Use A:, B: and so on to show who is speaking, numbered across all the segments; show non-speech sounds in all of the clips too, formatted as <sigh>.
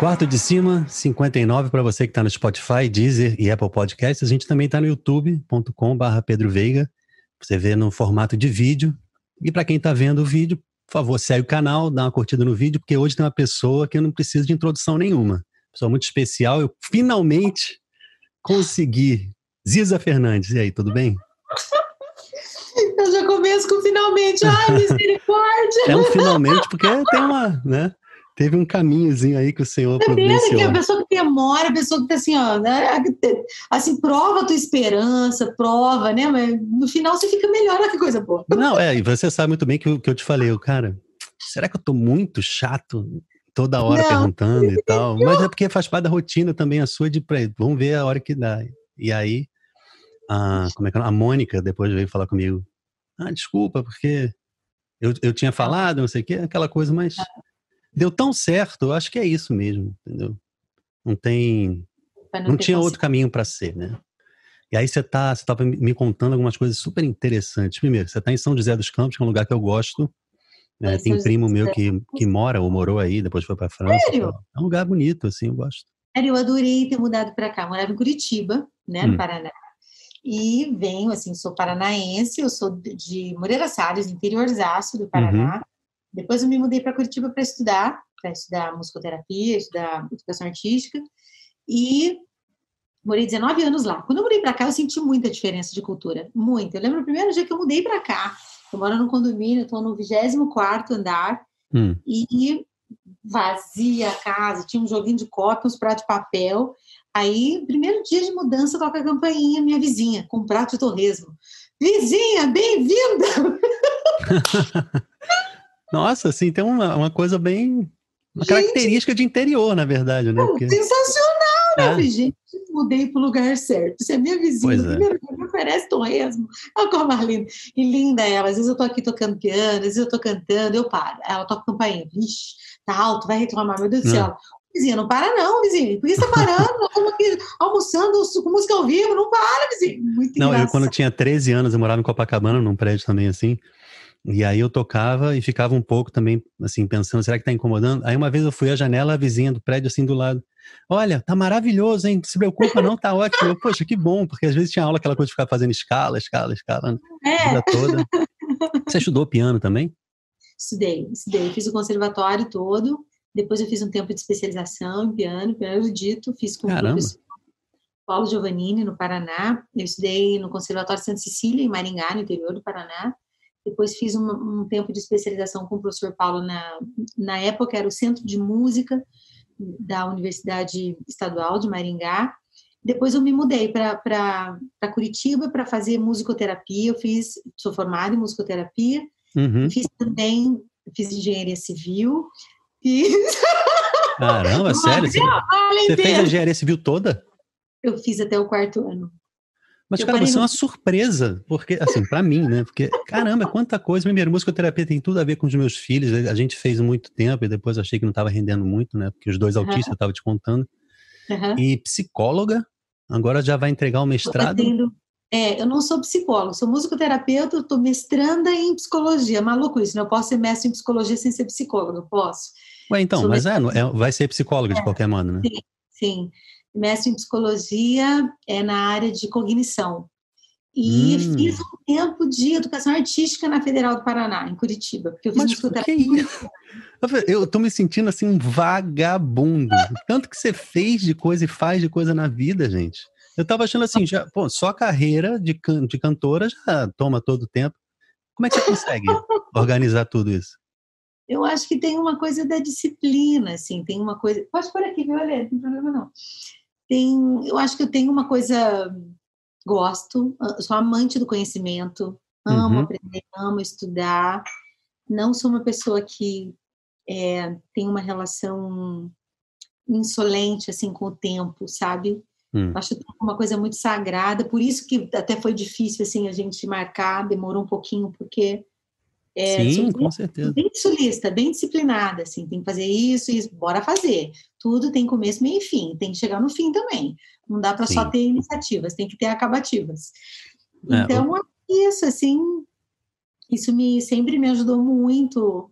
A: Quarto de cima, 59 para você que está no Spotify, Deezer e Apple Podcasts. A gente também está no youtube.com.br Pedro Veiga. Você vê no formato de vídeo. E para quem está vendo o vídeo, por favor, segue o canal, dá uma curtida no vídeo, porque hoje tem uma pessoa que eu não preciso de introdução nenhuma. Pessoa muito especial. Eu finalmente consegui. Ziza Fernandes, e aí, tudo bem? <laughs>
B: Eu já começo com finalmente. Ai, misericórdia!
A: É um finalmente, porque tem uma, né? Teve um caminhozinho aí que o Senhor
B: é providenciou. que a pessoa que demora, a pessoa que tá assim, ó, né, assim, prova a tua esperança, prova, né? Mas no final você fica melhor, olha que coisa boa.
A: Não, é, e você sabe muito bem que, que eu te falei, cara, será que eu tô muito chato toda hora não, perguntando e tal? Mas é porque faz parte da rotina também a sua de, vamos ver a hora que dá. E aí, a, como é que é? a Mônica depois veio falar comigo, ah, desculpa, porque eu, eu tinha falado, não sei o quê, aquela coisa, mas deu tão certo, eu acho que é isso mesmo, entendeu? Não tem. Não, não tinha outro caminho para ser, né? E aí você tá, você tava me contando algumas coisas super interessantes. Primeiro, você está em São José dos Campos, que é um lugar que eu gosto. É, tem primo meu que, que mora ou morou aí, depois foi para França. Sério? É um lugar bonito, assim, eu gosto.
B: Sério, eu adorei ter mudado para cá. Eu morava em Curitiba, né, no hum. Paraná. E venho, assim, sou paranaense, eu sou de Moreira Salles, interiorzaço do Paraná. Uhum. Depois eu me mudei para Curitiba para estudar, para estudar musicoterapia, estudar educação artística. E morei 19 anos lá. Quando eu mudei para cá, eu senti muita diferença de cultura, muito. Eu lembro o primeiro dia que eu mudei para cá. Eu moro num condomínio, estou no 24 andar hum. e vazia a casa, tinha um joguinho de copo, uns pratos de papel. Aí, primeiro dia de mudança, toca a campainha, minha vizinha, com um prato de torresmo. Vizinha, bem-vinda! <laughs> <laughs>
A: Nossa, assim, tem uma, uma coisa bem. Uma gente, característica de interior, na verdade, né?
B: Porque... Sensacional, né? É. Gente, mudei para o lugar certo. Se é minha vizinha, pois é. primeiro me oferece torresmo. Olha como mais linda. E linda ela. Às vezes eu tô aqui tocando piano, às vezes eu tô cantando, eu paro. Ela toca campainha. Vixe, tá alto, vai reclamar. Meu Deus do céu. Vizinha, não para não, vizinha. Por que você tá parando? Nós estamos aqui almoçando com música ao vivo. Não para, vizinho. Muito
A: não,
B: engraçado.
A: eu quando tinha 13 anos, eu morava em Copacabana, num prédio também assim. E aí eu tocava e ficava um pouco também, assim, pensando, será que tá incomodando? Aí uma vez eu fui à janela, a vizinha do prédio, assim, do lado. Olha, tá maravilhoso, hein? Não se preocupa não, tá ótimo. Eu, Poxa, que bom, porque às vezes tinha aula aquela coisa de ficar fazendo escala, escala, escala, né? é. a vida toda. Você estudou piano também?
B: Estudei, estudei. Fiz o conservatório todo. Depois eu fiz um tempo de especialização em piano, piano erudito. Fiz com Caramba. o professor Paulo Giovannini, no Paraná. Eu estudei no Conservatório Santa Cecília, em Maringá, no interior do Paraná. Depois fiz um, um, tempo de especialização com o professor Paulo na, na época era o Centro de Música da Universidade Estadual de Maringá. Depois eu me mudei para Curitiba para fazer musicoterapia. Eu fiz, sou formada em musicoterapia. Uhum. Fiz também, fiz engenharia civil. Fiz...
A: Caramba, <laughs> sério? Você, você fez a engenharia civil toda?
B: Eu fiz até o quarto ano.
A: Mas, cara, você é uma surpresa, porque, assim, para mim, né? Porque, caramba, quanta coisa. Primeiro, musicoterapia tem tudo a ver com os meus filhos. A gente fez muito tempo e depois achei que não estava rendendo muito, né? Porque os dois uhum. autistas eu estava te contando. Uhum. E psicóloga, agora já vai entregar o mestrado.
B: É, eu não sou psicóloga, sou musicoterapeuta, estou mestranda em psicologia. Maluco isso, né? Eu posso ser mestre em psicologia sem ser psicóloga, posso.
A: Ué, então, sou mas é, é, vai ser psicóloga é, de qualquer maneira, né?
B: Sim, sim mestre em psicologia é na área de cognição. E hum. fiz um tempo de educação artística na Federal do Paraná, em Curitiba. Porque eu fiz
A: Mas que isso? Eu tô me sentindo assim um vagabundo. Tanto que você fez de coisa e faz de coisa na vida, gente. Eu tava achando assim, já, pô, só a carreira de, can de cantora já toma todo o tempo. Como é que você consegue organizar tudo isso?
B: Eu acho que tem uma coisa da disciplina, assim, tem uma coisa. Pode por aqui, viu, Alê? Não tem problema não tem, eu acho que eu tenho uma coisa, gosto, sou amante do conhecimento, amo uhum. aprender, amo estudar, não sou uma pessoa que é, tem uma relação insolente assim com o tempo, sabe? Hum. Acho uma coisa muito sagrada, por isso que até foi difícil assim a gente marcar, demorou um pouquinho porque
A: é, Sim, com certeza.
B: Bem sulista, bem disciplinada, assim, tem que fazer isso e bora fazer. Tudo tem começo, meio e fim, tem que chegar no fim também. Não dá para só ter iniciativas, tem que ter acabativas. É, então, é, isso, assim, isso me sempre me ajudou muito.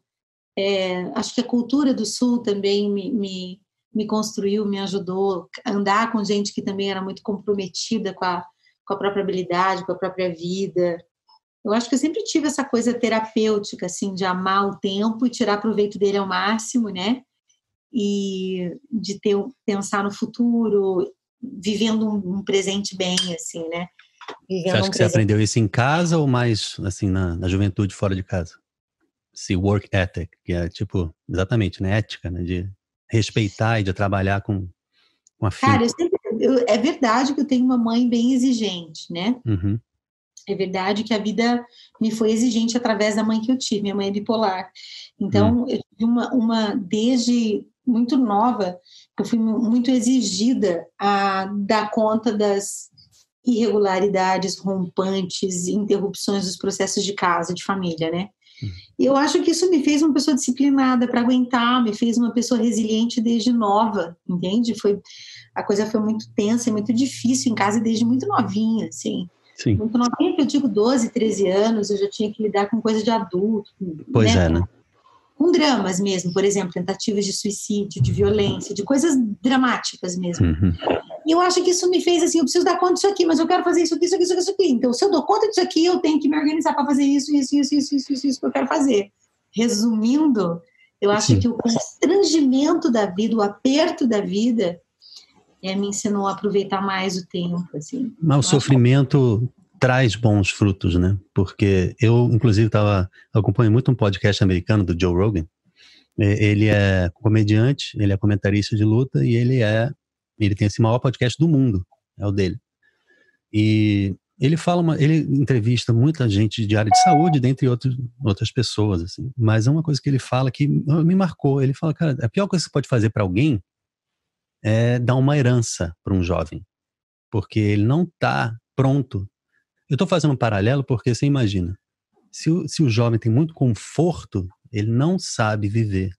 B: É, acho que a cultura do Sul também me, me, me construiu, me ajudou a andar com gente que também era muito comprometida com a, com a própria habilidade, com a própria vida. Eu acho que eu sempre tive essa coisa terapêutica, assim, de amar o tempo e tirar proveito dele ao máximo, né? E de ter pensar no futuro, vivendo um, um presente bem, assim, né?
A: Vivendo você acha um que presente. você aprendeu isso em casa ou mais, assim, na, na juventude fora de casa? Esse work ethic, que é, tipo, exatamente, né? Ética, né? De respeitar e de trabalhar com, com a filha.
B: Cara, eu sempre, eu, é verdade que eu tenho uma mãe bem exigente, né?
A: Uhum.
B: É verdade que a vida me foi exigente através da mãe que eu tive, minha mãe é bipolar. Então, uhum. eu tive uma, uma, desde muito nova, eu fui muito exigida a dar conta das irregularidades, rompantes, interrupções dos processos de casa, de família, né? E eu acho que isso me fez uma pessoa disciplinada para aguentar, me fez uma pessoa resiliente desde nova, entende? Foi a coisa foi muito tensa e muito difícil em casa desde muito novinha, assim.
A: Sim.
B: Muito novinha, que eu digo 12, 13 anos, eu já tinha que lidar com coisa de adulto.
A: Pois
B: né?
A: é, né?
B: Com dramas mesmo, por exemplo, tentativas de suicídio, de violência, de coisas dramáticas mesmo.
A: Uhum.
B: E eu acho que isso me fez assim, eu preciso dar conta disso aqui, mas eu quero fazer isso aqui, isso aqui, isso aqui, isso aqui. Então, se eu dou conta disso aqui, eu tenho que me organizar para fazer isso, isso, isso, isso, isso, isso, isso que eu quero fazer. Resumindo, eu acho Sim. que o constrangimento da vida, o aperto da vida, é, me ensinou a aproveitar mais o tempo, assim.
A: Mas o sofrimento traz bons frutos, né? Porque eu, inclusive, estava acompanho muito um podcast americano do Joe Rogan. Ele é comediante, ele é comentarista de luta e ele é ele tem esse maior podcast do mundo, é o dele. E ele fala, uma, ele entrevista muita gente de área de saúde, dentre outros, outras pessoas, assim. Mas é uma coisa que ele fala que me marcou. Ele fala, cara, a pior coisa que você pode fazer para alguém é dar uma herança para um jovem, porque ele não está pronto. Eu estou fazendo um paralelo porque você imagina, se o, se o jovem tem muito conforto, ele não sabe viver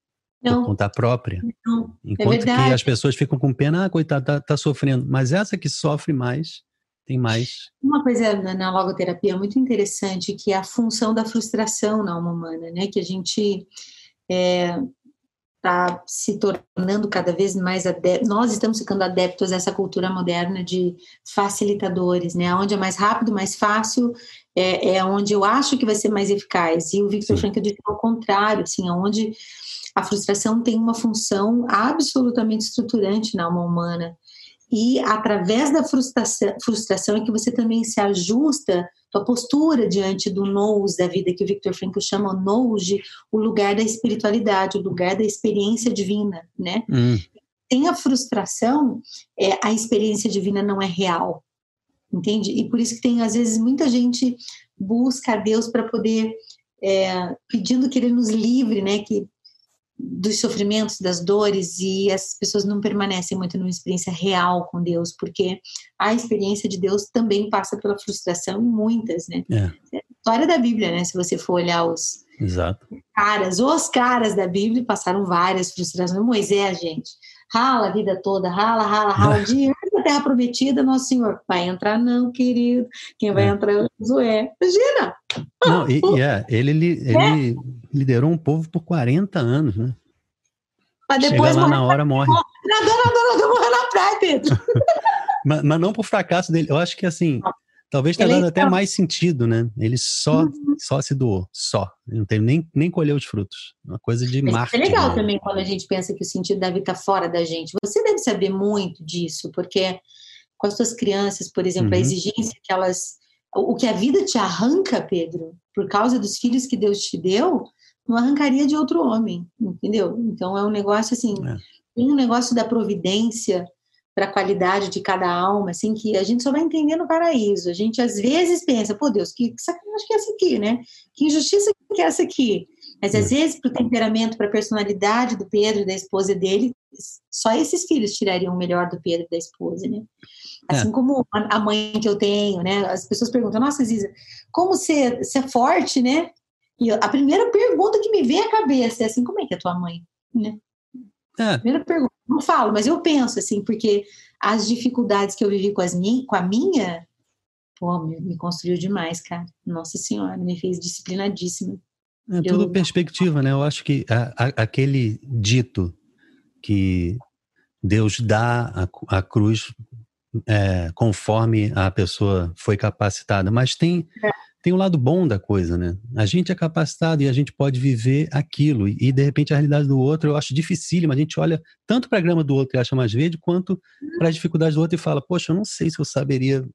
A: não. por conta própria.
B: Não.
A: É Enquanto é que as pessoas ficam com pena, ah, coitado, tá, tá, sofrendo. Mas essa que sofre mais, tem mais.
B: Uma coisa na logoterapia muito interessante, que é a função da frustração na alma humana, né? Que a gente é, está se tornando cada vez mais adeptos, nós estamos ficando adeptos a essa cultura moderna de facilitadores, né? Onde é mais rápido, mais fácil, é, é onde eu acho que vai ser mais eficaz. E o Victor Frankl disse ao contrário, assim, onde a frustração tem uma função absolutamente estruturante na alma humana. E através da frustração, frustração é que você também se ajusta tua postura diante do nous da vida que o Victor Frankl chama nous de o lugar da espiritualidade, o lugar da experiência divina, né?
A: Hum.
B: Tem a frustração, é, a experiência divina não é real, entende? E por isso que tem às vezes muita gente busca a Deus para poder é, pedindo que Ele nos livre, né? Que dos sofrimentos, das dores, e as pessoas não permanecem muito numa experiência real com Deus, porque a experiência de Deus também passa pela frustração, muitas, né?
A: É.
B: é história da Bíblia, né? Se você for olhar os
A: Exato.
B: caras, os caras da Bíblia passaram várias frustrações. Moisés, gente, rala a vida toda, rala, rala, rala, <laughs> de da terra prometida, nosso Senhor, vai entrar não, querido, quem vai é. entrar é o Josué. Imagina!
A: Não, e, é, ele, ele, é. liderou um povo por 40 anos, né?
B: Mas depois
A: Chega lá na hora, morre.
B: Nadou, nadou, nadou, morreu na praia, Pedro. <laughs>
A: mas, mas não por fracasso dele. Eu acho que assim, talvez tenha dado até mais sentido, né? Ele só, uhum. só se doou, só. Ele não teve nem, nem colheu os frutos. Uma coisa de mas marketing.
B: É legal né? também quando a gente pensa que o sentido da vida está fora da gente. Você deve saber muito disso, porque com as suas crianças, por exemplo, uhum. a exigência que elas o que a vida te arranca, Pedro, por causa dos filhos que Deus te deu, não arrancaria de outro homem, entendeu? Então é um negócio assim, é. tem um negócio da providência para a qualidade de cada alma, assim, que a gente só vai entender no paraíso. A gente às vezes pensa, pô Deus, que sacanagem que é essa aqui, né? Que injustiça que é essa aqui? Mas às é. vezes, para o temperamento, para a personalidade do Pedro e da esposa dele, só esses filhos tirariam o melhor do Pedro e da esposa, né? Assim é. como a mãe que eu tenho, né? As pessoas perguntam, nossa, Ziza, como você, você é forte, né? E a primeira pergunta que me vem à cabeça é assim, como é que é tua mãe? Né?
A: É.
B: Primeira pergunta, não falo, mas eu penso assim, porque as dificuldades que eu vivi com, as min com a minha, pô, me, me construiu demais, cara. Nossa Senhora, me fez disciplinadíssima.
A: É tudo eu... perspectiva, né? Eu acho que a, a, aquele dito que Deus dá a, a cruz é, conforme a pessoa foi capacitada, mas tem é. Tem o um lado bom da coisa, né? A gente é capacitado e a gente pode viver aquilo e de repente a realidade do outro eu acho dificílima. A gente olha tanto para a grama do outro e acha mais verde, quanto para as dificuldades do outro e fala, poxa, eu não sei se eu saberia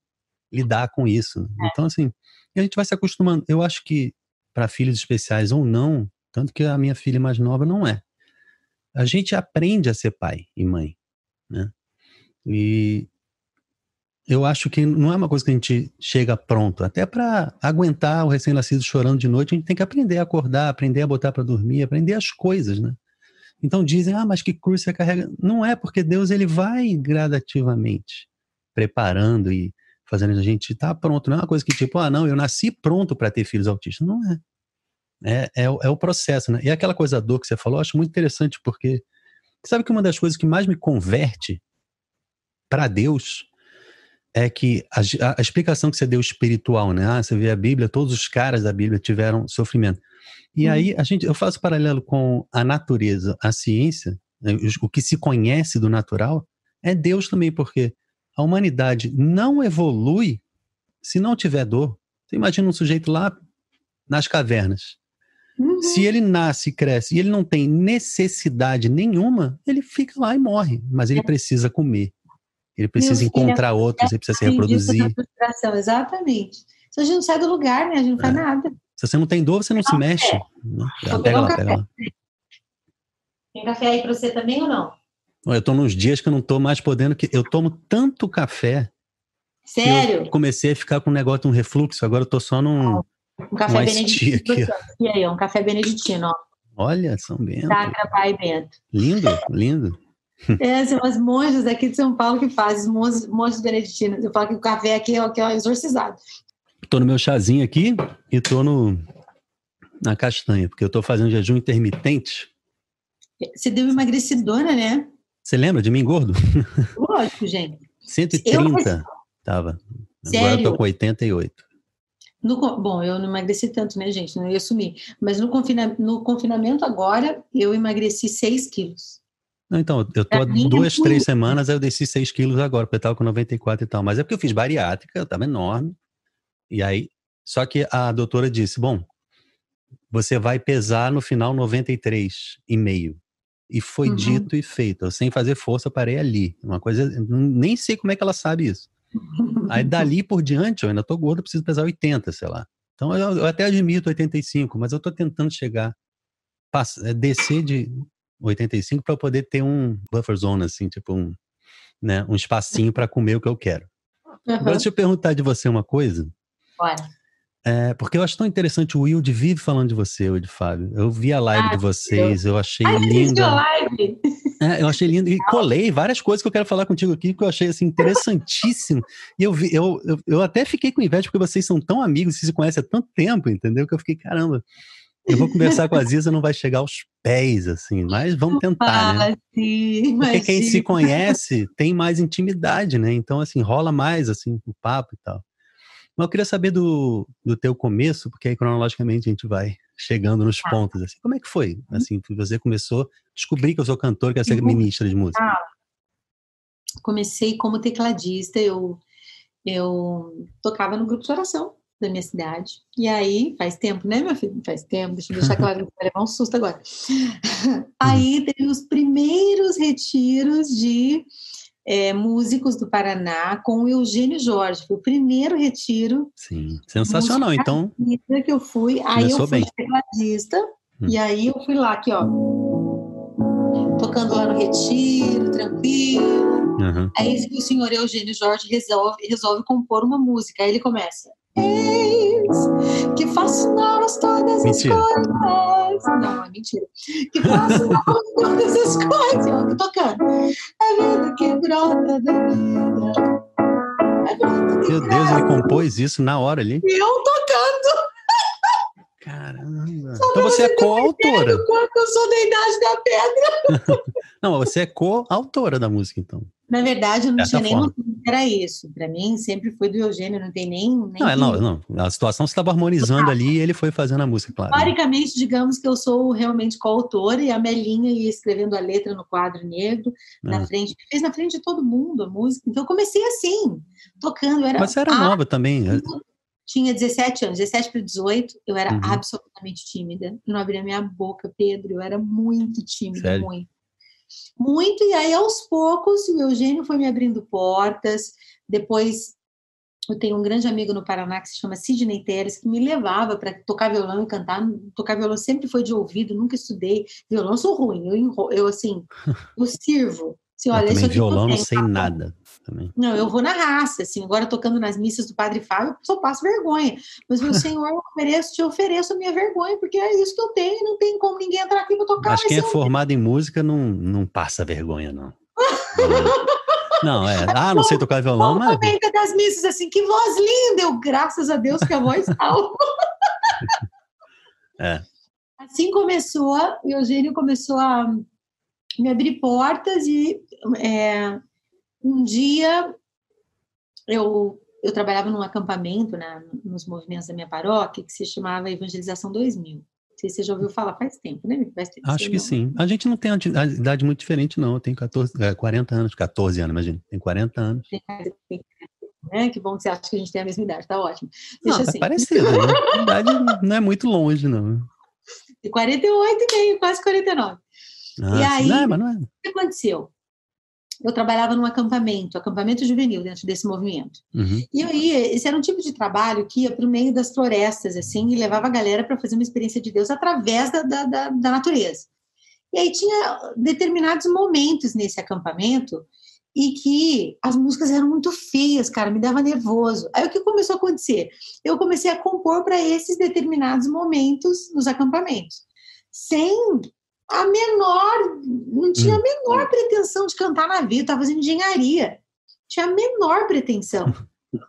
A: lidar com isso. É. Então assim, a gente vai se acostumando. Eu acho que para filhos especiais ou não, tanto que a minha filha mais nova não é. A gente aprende a ser pai e mãe, né? E eu acho que não é uma coisa que a gente chega pronto. Até para aguentar o recém-nascido chorando de noite, a gente tem que aprender a acordar, aprender a botar para dormir, aprender as coisas, né? Então dizem, ah, mas que cruz você carrega? Não é, porque Deus ele vai gradativamente preparando e fazendo a gente estar tá pronto. Não é uma coisa que tipo, ah, não, eu nasci pronto para ter filhos autistas. Não é. É, é, é, o processo, né? E aquela coisa dor que você falou, eu acho muito interessante, porque sabe que uma das coisas que mais me converte para Deus é que a, a, a, explicação que você deu espiritual, né? Ah, você vê a Bíblia, todos os caras da Bíblia tiveram sofrimento. E hum. aí a gente, eu faço paralelo com a natureza, a ciência, né? o, que se conhece do natural é Deus também, porque a humanidade não evolui se não tiver dor. Você imagina um sujeito lá nas cavernas. Uhum. Se ele nasce e cresce e ele não tem necessidade nenhuma, ele fica lá e morre. Mas ele é. precisa comer. Ele precisa encontrar outros, ele precisa se reproduzir.
B: Exatamente. Se a gente não sai do lugar, né? A gente não faz é. nada.
A: Se você não tem dor, você não se mexe. pega lá, pega lá.
B: Tem café aí para você também ou não?
A: Eu tô nos dias que eu não tô mais podendo, que eu tomo tanto café.
B: Sério?
A: comecei a ficar com um negócio de um refluxo, agora eu tô só num.
B: Um café um beneditino. Aqui, e aí, um café beneditino, ó.
A: Olha, São Bento.
B: Sacra Pai Bento.
A: Lindo, lindo.
B: É, <laughs> são as monjas aqui de São Paulo que fazem, monjas, monjas beneditinas. Eu falo que o café aqui é, aqui é exorcizado.
A: Tô no meu chazinho aqui e tô no, na castanha, porque eu tô fazendo jejum intermitente.
B: Você deu emagrecidora, né?
A: Você lembra de mim gordo? <laughs>
B: Lógico, gente.
A: 130 eu... tava. Sério? Agora eu tô com 88.
B: No, bom, eu não emagreci tanto, né, gente? Não ia sumir. Mas no, confina, no confinamento agora, eu emagreci 6 quilos.
A: Não, então, eu tô há duas, três semanas, eu desci 6 quilos agora, porque eu tava com 94 e tal. Mas é porque eu fiz bariátrica, eu tava enorme. E aí, só que a doutora disse, bom, você vai pesar no final 93,5. E foi uhum. dito e feito. Eu, sem fazer força, parei ali. Uma coisa, nem sei como é que ela sabe isso. Aí <laughs> dali por diante, eu ainda tô gordo, preciso pesar 80, sei lá. Então eu, eu até admito 85, mas eu tô tentando chegar, passar, é, descer de 85 para poder ter um buffer zone, assim, tipo um, né, um espacinho para comer o que eu quero. Uhum. Agora, deixa eu perguntar de você uma coisa.
B: Bora.
A: É, porque eu acho tão interessante o Wilde vive falando de você, o de Fábio. Eu vi a live ah, de vocês, eu achei Ai, linda. A live. É, eu achei lindo e colei várias coisas que eu quero falar contigo aqui que eu achei assim interessantíssimo. e eu vi, eu, eu, eu, até fiquei com inveja porque vocês são tão amigos, vocês se conhecem há tanto tempo, entendeu? Que eu fiquei, caramba, eu vou conversar com a Ziza, não vai chegar aos pés, assim, mas vamos tentar, né?
B: Sim,
A: Porque quem se conhece tem mais intimidade, né? Então, assim, rola mais, assim, o papo e tal. Mas eu queria saber do, do teu começo, porque aí cronologicamente a gente vai chegando nos tá. pontos, assim. Como é que foi? Uhum. Assim, você começou, descobri que eu sou cantor, que ser uhum. ministra de música. Ah,
B: comecei como tecladista, eu, eu tocava no grupo de oração da minha cidade. E aí, faz tempo, né, meu filho? Faz tempo, deixa eu deixar claro, <laughs> vai levar um susto agora. <laughs> aí teve os primeiros retiros de é, músicos do Paraná com o Eugênio Jorge. Foi o primeiro retiro.
A: Sim, sensacional. Então.
B: Que eu fui. Aí eu fui tecladista. Hum. E aí eu fui lá, aqui, ó. Tocando lá no retiro, tranquilo. Uhum. Aí o senhor Eugênio Jorge resolve, resolve compor uma música. Aí ele começa. Que faço novas todas mentira. as coisas. Não, é mentira. Que faço <laughs> novas todas as coisas. Eu tocando. É vida que brota da vida.
A: É Meu Deus, ele compôs isso na hora ali.
B: Eu tocando.
A: Caramba. Só então você é coautora.
B: Quanto eu sou da idade da pedra. <laughs>
A: Não, você é coautora da música, então.
B: Na verdade, eu não tinha nem noção que era isso. Para mim, sempre foi do Eugênio, não tem nem. nem
A: não, é, não, não, a situação estava harmonizando ali e ele foi fazendo a música, claro.
B: Historicamente, digamos que eu sou realmente coautora e a Melinha ia escrevendo a letra no quadro negro, na ah. frente, fez na frente de todo mundo a música. Então, eu comecei assim, tocando. Era
A: Mas você era a... nova também. Né?
B: Tinha 17 anos, 17 para 18, eu era uhum. absolutamente tímida. Eu não abria minha boca, Pedro, eu era muito tímida, Sério? muito muito, e aí aos poucos o Eugênio foi me abrindo portas. Depois eu tenho um grande amigo no Paraná que se chama Sidney Teres, que me levava para tocar violão e cantar. Tocar violão sempre foi de ouvido, nunca estudei. Violão sou ruim, eu, eu assim, <laughs> eu sirvo.
A: Assim, olha, eu também violão não sei nada. Também.
B: Não, eu vou na raça, assim, agora tocando nas missas do Padre Fábio, só passo vergonha. Mas, meu <laughs> Senhor, eu ofereço, te ofereço a minha vergonha, porque é isso que eu tenho, não tem como ninguém entrar aqui para tocar.
A: Mas quem é formado em música não, não passa vergonha, não. <laughs> Não, é. Ah, não sei tocar violão, mas.
B: Comenta das missas assim, que voz linda! Eu, graças a Deus, que a voz salva. <laughs>
A: é.
B: Assim começou, o Eugênio começou a me abrir portas e é, um dia eu, eu trabalhava num acampamento né, nos movimentos da minha paróquia que se chamava Evangelização 2000. Não sei se você já ouviu falar faz tempo, né? Faz tempo,
A: Acho que não. sim. A gente não tem a idade muito diferente, não. Eu tenho 14, 40 é, anos, 14 anos, imagina. Tem 40 anos.
B: né? Que bom que você acha que a gente tem a mesma idade, tá ótimo. Deixa
A: não, tá assim. parecido. Né? A idade não é muito longe, não.
B: De 48 e meio, quase 49. Ah, e aí,
A: não, mas não é.
B: o que aconteceu? Eu trabalhava num acampamento, acampamento juvenil, dentro desse movimento.
A: Uhum.
B: E eu ia, esse era um tipo de trabalho que ia para o meio das florestas, assim, e levava a galera para fazer uma experiência de Deus através da, da, da, da natureza. E aí tinha determinados momentos nesse acampamento e que as músicas eram muito feias, cara, me dava nervoso. Aí o que começou a acontecer? Eu comecei a compor para esses determinados momentos nos acampamentos, sem a menor, não tinha a hum. menor pretensão de cantar na vida, estava fazendo engenharia, tinha a menor pretensão. <laughs>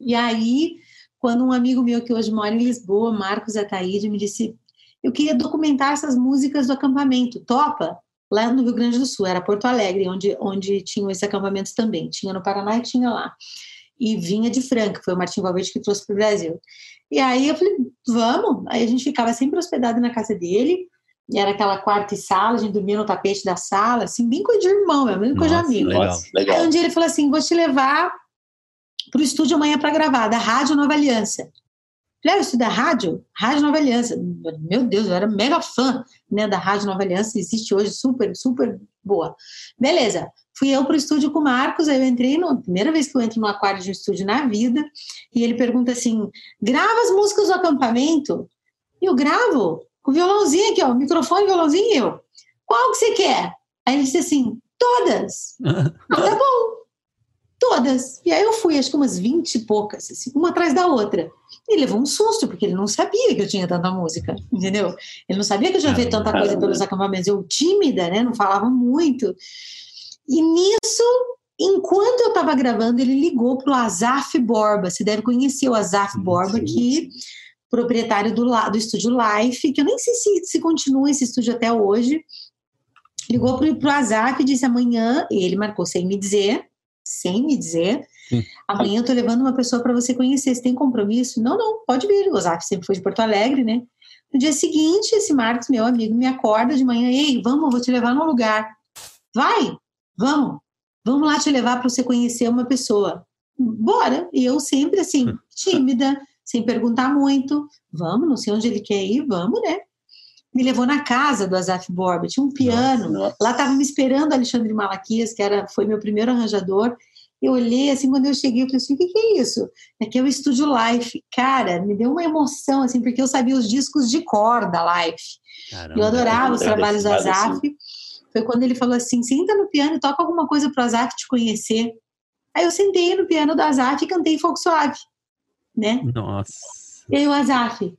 B: E aí, quando um amigo meu que hoje mora em Lisboa, Marcos Ataíde, me disse: Eu queria documentar essas músicas do acampamento, topa? Lá no Rio Grande do Sul, era Porto Alegre, onde, onde tinham esses acampamentos também. Tinha no Paraná e tinha lá. E vinha de Franca, foi o Martim Valverde que trouxe para o Brasil. E aí eu falei: Vamos. Aí a gente ficava sempre hospedado na casa dele e era aquela quarta e sala, a gente dormia no tapete da sala, assim, bem coisa de irmão, é mesmo coisa de amigo.
A: Legal, legal.
B: Aí um dia ele falou assim: vou te levar para o estúdio amanhã para gravar, da Rádio Nova Aliança. Falei, ah, isso da rádio? Rádio Nova Aliança. Meu Deus, eu era mega fã né, da Rádio Nova Aliança, existe hoje, super, super boa. Beleza, fui eu para o estúdio com o Marcos, aí eu entrei, no, primeira vez que eu entro no aquário de um estúdio na vida, e ele pergunta assim, grava as músicas do acampamento? E eu gravo com o violãozinho aqui, ó, microfone, violãozinho e eu. Qual que você quer? Aí ele disse assim, todas. <laughs> tá bom, todas. E aí eu fui, acho que umas 20 e poucas, assim, uma atrás da outra. E levou um susto, porque ele não sabia que eu tinha tanta música, entendeu? Ele não sabia que eu já vi tanta coisa pelos acampamentos. Eu, tímida, né? Não falava muito. E nisso, enquanto eu estava gravando, ele ligou para o Azaf Borba. Você deve conhecer o Azaf Borba, que proprietário do, do estúdio Life, que eu nem sei se, se continua esse estúdio até hoje, ligou para o Azaf e disse amanhã, e ele marcou sem me dizer, sem me dizer, amanhã eu estou levando uma pessoa para você conhecer, você tem compromisso? Não, não, pode vir, o Azaf sempre foi de Porto Alegre, né? No dia seguinte, esse Marcos, meu amigo, me acorda de manhã, ei, vamos, vou te levar num lugar. Vai, vamos, vamos lá te levar para você conhecer uma pessoa. Bora! E eu sempre assim, tímida, sem perguntar muito. Vamos, não sei onde ele quer ir, vamos, né? Me levou na casa do Azaf Borba, tinha um piano. Nossa. Lá estava me esperando Alexandre Malaquias, que era, foi meu primeiro arranjador. Eu olhei assim, quando eu cheguei, eu falei assim: o que, que é isso? Aqui é o Estúdio Life. Cara, me deu uma emoção, assim, porque eu sabia os discos de cor da Life. Caramba, eu adorava os trabalhos do Azaf. Assim. Foi quando ele falou assim: senta no piano e toca alguma coisa para o Azaf te conhecer. Aí eu sentei no piano do Azaf e cantei Fogo Suave né?
A: Nossa.
B: E aí o Azaf,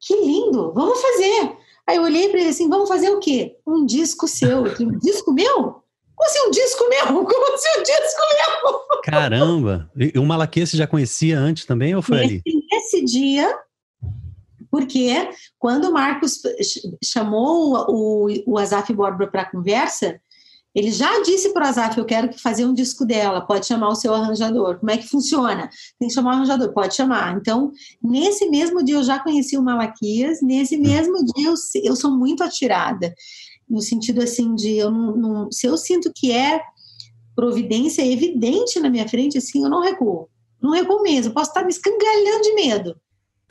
B: que lindo, vamos fazer. Aí eu olhei para ele assim, vamos fazer o quê? Um disco seu. Falei, um disco meu? Como assim um disco meu? <laughs> Como assim um disco meu?
A: Caramba! E o Malaquias você já conhecia antes também ou foi
B: nesse,
A: ali?
B: Nesse dia, porque quando o Marcos chamou o, o Azaf Borba para a conversa, Ele já disse para o Azaf, eu quero fazer um disco dela, pode chamar o seu arranjador. Como é que funciona? Tem que chamar o arranjador, pode chamar. Então, nesse mesmo dia eu já conheci o Malaquias, nesse mesmo dia eu, eu sou muito atirada, no sentido assim de, eu não, não, se eu sinto que é providência evidente na minha frente, assim, eu não recuo. Não recuo mesmo, posso estar me escangalhando de medo,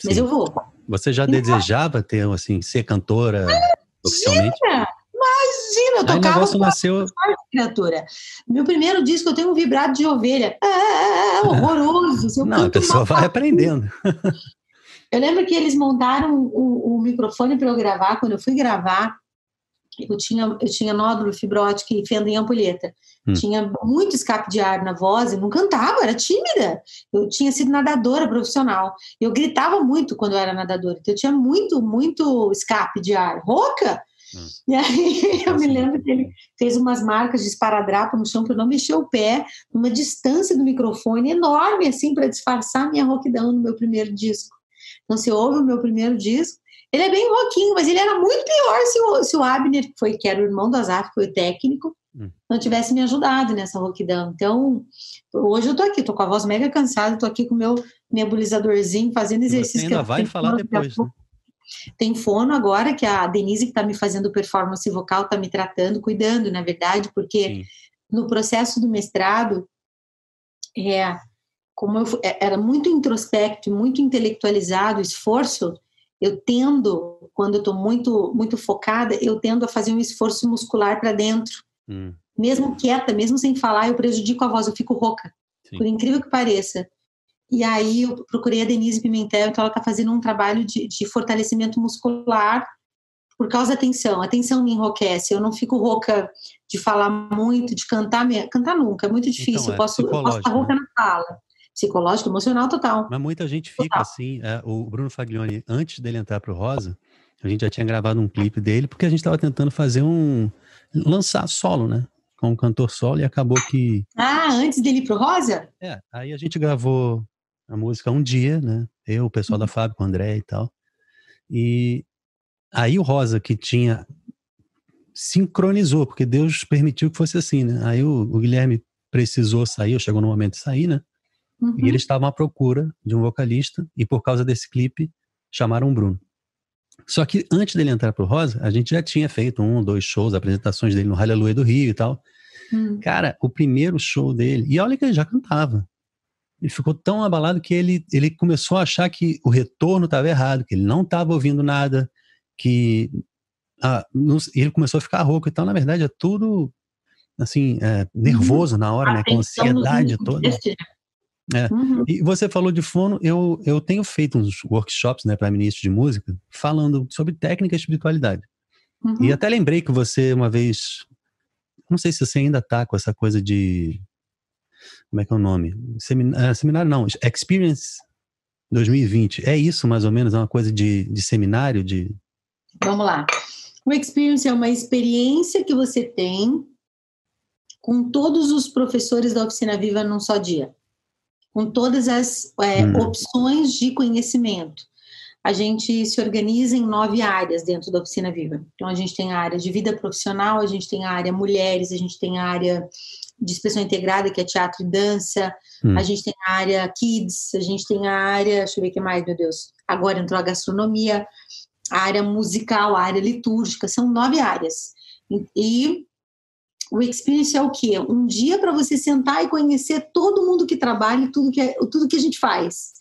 B: mas eu vou.
A: Você já desejava ter, assim, ser cantora oficialmente?
B: Imagina, eu tocava.
A: Aí o negócio nasceu.
B: Criatura. Meu primeiro disco eu tenho um vibrado de ovelha. Ah, <laughs> horroroso.
A: Não, a pessoa vai aprendendo.
B: Eu lembro que eles montaram o, o microfone para eu gravar. Quando eu fui gravar, eu tinha, eu tinha nódulo fibrótico e fenda em ampulheta. Hum. Tinha muito escape de ar na voz e não cantava, era tímida. Eu tinha sido nadadora profissional. Eu gritava muito quando eu era nadadora. Então eu tinha muito, muito escape de ar. Rouca! Hum. E aí <laughs> eu me lembro que ele fez umas marcas de esparadrapo no chão para eu não mexer o pé, numa distância do microfone enorme, assim, para disfarçar minha rouquidão no meu primeiro disco. Então, se ouve o meu primeiro disco, ele é bem rouquinho, mas ele era muito pior se o, se o Abner, que, foi, que era o irmão do Azaf, foi o técnico, hum. não tivesse me ajudado nessa rouquidão. Então, hoje eu tô aqui, tô com a voz mega cansada, tô aqui com o meu nebulizadorzinho, fazendo exercício. Você
A: ainda vai falar depois, né?
B: Tem fono agora, que a Denise, que está me fazendo performance vocal, está me tratando, cuidando, na verdade, porque Sim. no processo do mestrado, é, como eu, é, era muito introspecto, muito intelectualizado o esforço, eu tendo, quando eu estou muito, muito focada, eu tendo a fazer um esforço muscular para dentro. Hum. Mesmo quieta, mesmo sem falar, eu prejudico a voz, eu fico rouca. Sim. Por incrível que pareça. E aí eu procurei a Denise Pimentel, então ela está fazendo um trabalho de, de, fortalecimento muscular por causa da tensão. A tensão me enrouquece, eu não fico rouca de falar muito, de cantar, cantar nunca, é muito então, difícil. Então, é eu, posso, eu posso estar rouca né? na fala. Psicológico, emocional, total.
A: Mas muita gente fica total. assim. É, o Bruno Faglione, antes dele entrar para o Rosa, a gente já tinha gravado um clipe dele, porque a gente estava tentando fazer um. lançar solo, né? Com um cantor solo, e acabou que.
B: Ah, antes dele ir pro Rosa?
A: É, aí a gente gravou a música um dia, né? Eu, o pessoal da uhum. Fábio, o André e tal. E aí o Rosa, que tinha. sincronizou, porque Deus permitiu que fosse assim, né? Aí o, o Guilherme precisou sair, chegou no momento de sair, né? Uhum. E eles estavam à procura de um vocalista, e por causa desse clipe, chamaram o Bruno. Só que antes dele entrar pro Rosa, a gente já tinha feito um, dois shows, apresentações dele no Aleluia do Rio e tal. Hum. Cara, o primeiro show dele, e olha que ele já cantava ele ficou tão abalado que ele, ele começou a achar que o retorno estava errado, que ele não estava ouvindo nada, que ah, não, ele começou a ficar rouco e tal. Na verdade, é tudo assim, é, nervoso na hora, né? Com ansiedade toda. É. Uhum. E você falou de fono, eu, eu tenho feito uns workshops né, para ministros de música falando sobre técnica e espiritualidade. Uhum. E até lembrei que você uma vez, não sei se você ainda tá com essa coisa de como é que é o nome? Seminário, uh, seminário não, Experience 2020. É isso, mais ou menos? É uma coisa de, de seminário? De...
B: Vamos lá. O Experience é uma experiência que você tem com todos os professores da Oficina Viva num só dia. Com todas as é, hum. opções de conhecimento. A gente se organiza em nove áreas dentro da Oficina Viva. Então, a gente tem a área de vida profissional, a gente tem a área mulheres, a gente tem a área de expressão integrada, que é teatro e dança, hum. a gente tem a área kids, a gente tem a área, deixa eu ver o que mais, meu Deus, agora entrou a gastronomia, a área musical, a área litúrgica, são nove áreas. E, o experience é o quê? Um dia para você sentar e conhecer todo mundo que trabalha e tudo que, é, tudo que a gente faz.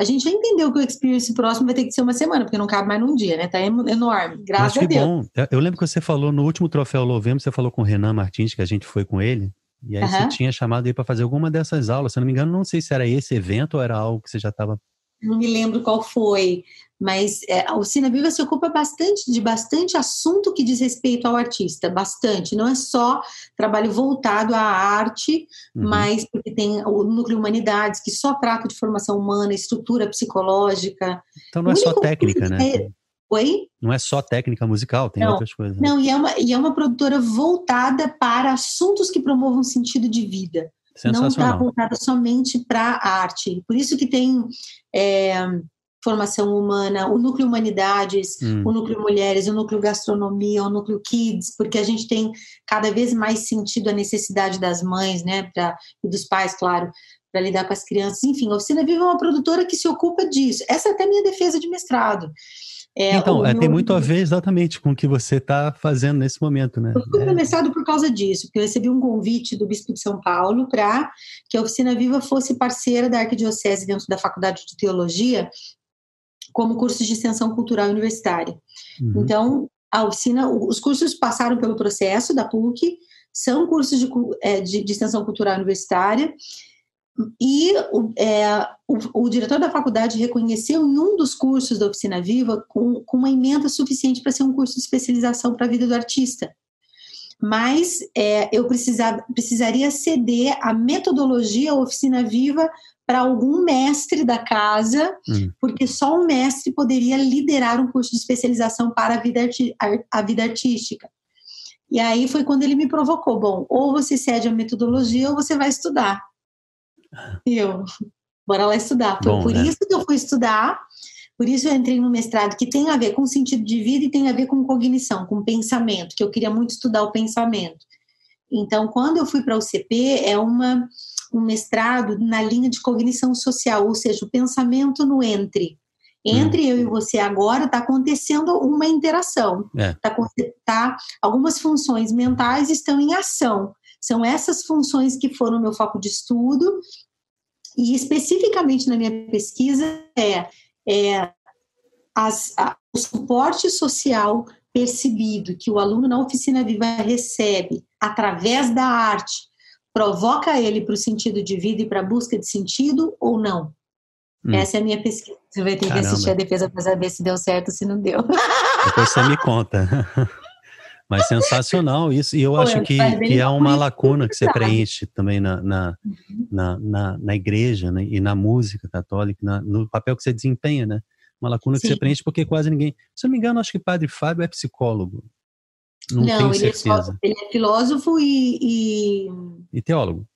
B: A gente já entendeu que o experience próximo vai ter que ser uma semana, porque não cabe mais num dia, né? Tá enorme, graças a Deus.
A: Bom. Eu lembro que você falou no último troféu Louvemos, você falou com o Renan Martins, que a gente foi com ele, e aí uhum. você tinha chamado ele para fazer alguma dessas aulas. Se eu não me engano, não sei se era esse evento ou era algo que você já estava.
B: Não me lembro qual foi, mas é, a Oficina Viva se ocupa bastante de bastante assunto que diz respeito ao artista, bastante. Não é só trabalho voltado à arte, uhum. mas porque tem o núcleo humanidades que só trata de formação humana, estrutura psicológica.
A: Então não é só técnica, né?
B: É, Oi?
A: Não é só técnica musical, tem
B: não,
A: outras coisas. Né?
B: Não, e é, uma, e é uma produtora voltada para assuntos que promovam sentido de vida. Não está voltada somente para arte. Por isso que tem é, formação humana, o núcleo humanidades, hum. o núcleo mulheres, o núcleo gastronomia, o núcleo kids, porque a gente tem cada vez mais sentido a necessidade das mães, né, pra, e dos pais, claro, para lidar com as crianças. Enfim, a Oficina Viva é uma produtora que se ocupa disso. Essa é até minha defesa de mestrado.
A: É, então, é, tem muito a ver exatamente com o que você está fazendo nesse momento, né?
B: Eu fui é. mestrado por causa disso, porque eu recebi um convite do Bispo de São Paulo para que a Oficina Viva fosse parceira da Arquidiocese dentro da Faculdade de Teologia como curso de extensão cultural universitária. Uhum. Então, a oficina, os cursos passaram pelo processo da PUC, são cursos de, é, de, de extensão cultural universitária, e é, o, o, diretor da faculdade reconheceu em um dos cursos da Oficina Viva com, com uma emenda suficiente para ser um curso de especialização para a vida do artista. Mas é, eu precisava, precisaria ceder a metodologia Oficina Viva para algum mestre da casa, hum. porque só um mestre poderia liderar um curso de especialização para a vida, a vida artística. E aí foi quando ele me provocou: bom, ou você cede a metodologia ou você vai estudar. E eu, bora lá estudar. Foi Bom, por né? isso que eu fui estudar, por isso eu entrei no mestrado, que tem a ver com sentido de vida e tem a ver com cognição, com pensamento, que eu queria muito estudar o pensamento. Então, quando eu fui para o CP, é uma, um mestrado na linha de cognição social, ou seja, o pensamento no entre. Entre hum. eu e você agora está acontecendo uma interação. É. Tá, tá, algumas funções mentais estão em ação. São essas funções que foram meu foco de estudo, e especificamente na minha pesquisa é, é as, a, o suporte social percebido que o aluno na oficina viva recebe através da arte provoca ele para o sentido de vida e para a busca de sentido ou não? Hum. Essa é a minha pesquisa. Você vai ter Caramba. que assistir a defesa para saber se deu certo ou se não deu.
A: Depois você me conta. <laughs> Mas sensacional isso. E eu Pô, acho que, que é uma lacuna que você preenche também na, na, uhum. na, na, na, igreja né? e na música católica, na, no papel que você desempenha, né? Uma lacuna Sim. que você preenche porque quase ninguém. Se eu não me engano, acho que Padre Fábio é psicólogo. Não, não tenho ele, é certeza.
B: É, ele é filósofo e, e.
A: E, teólogo.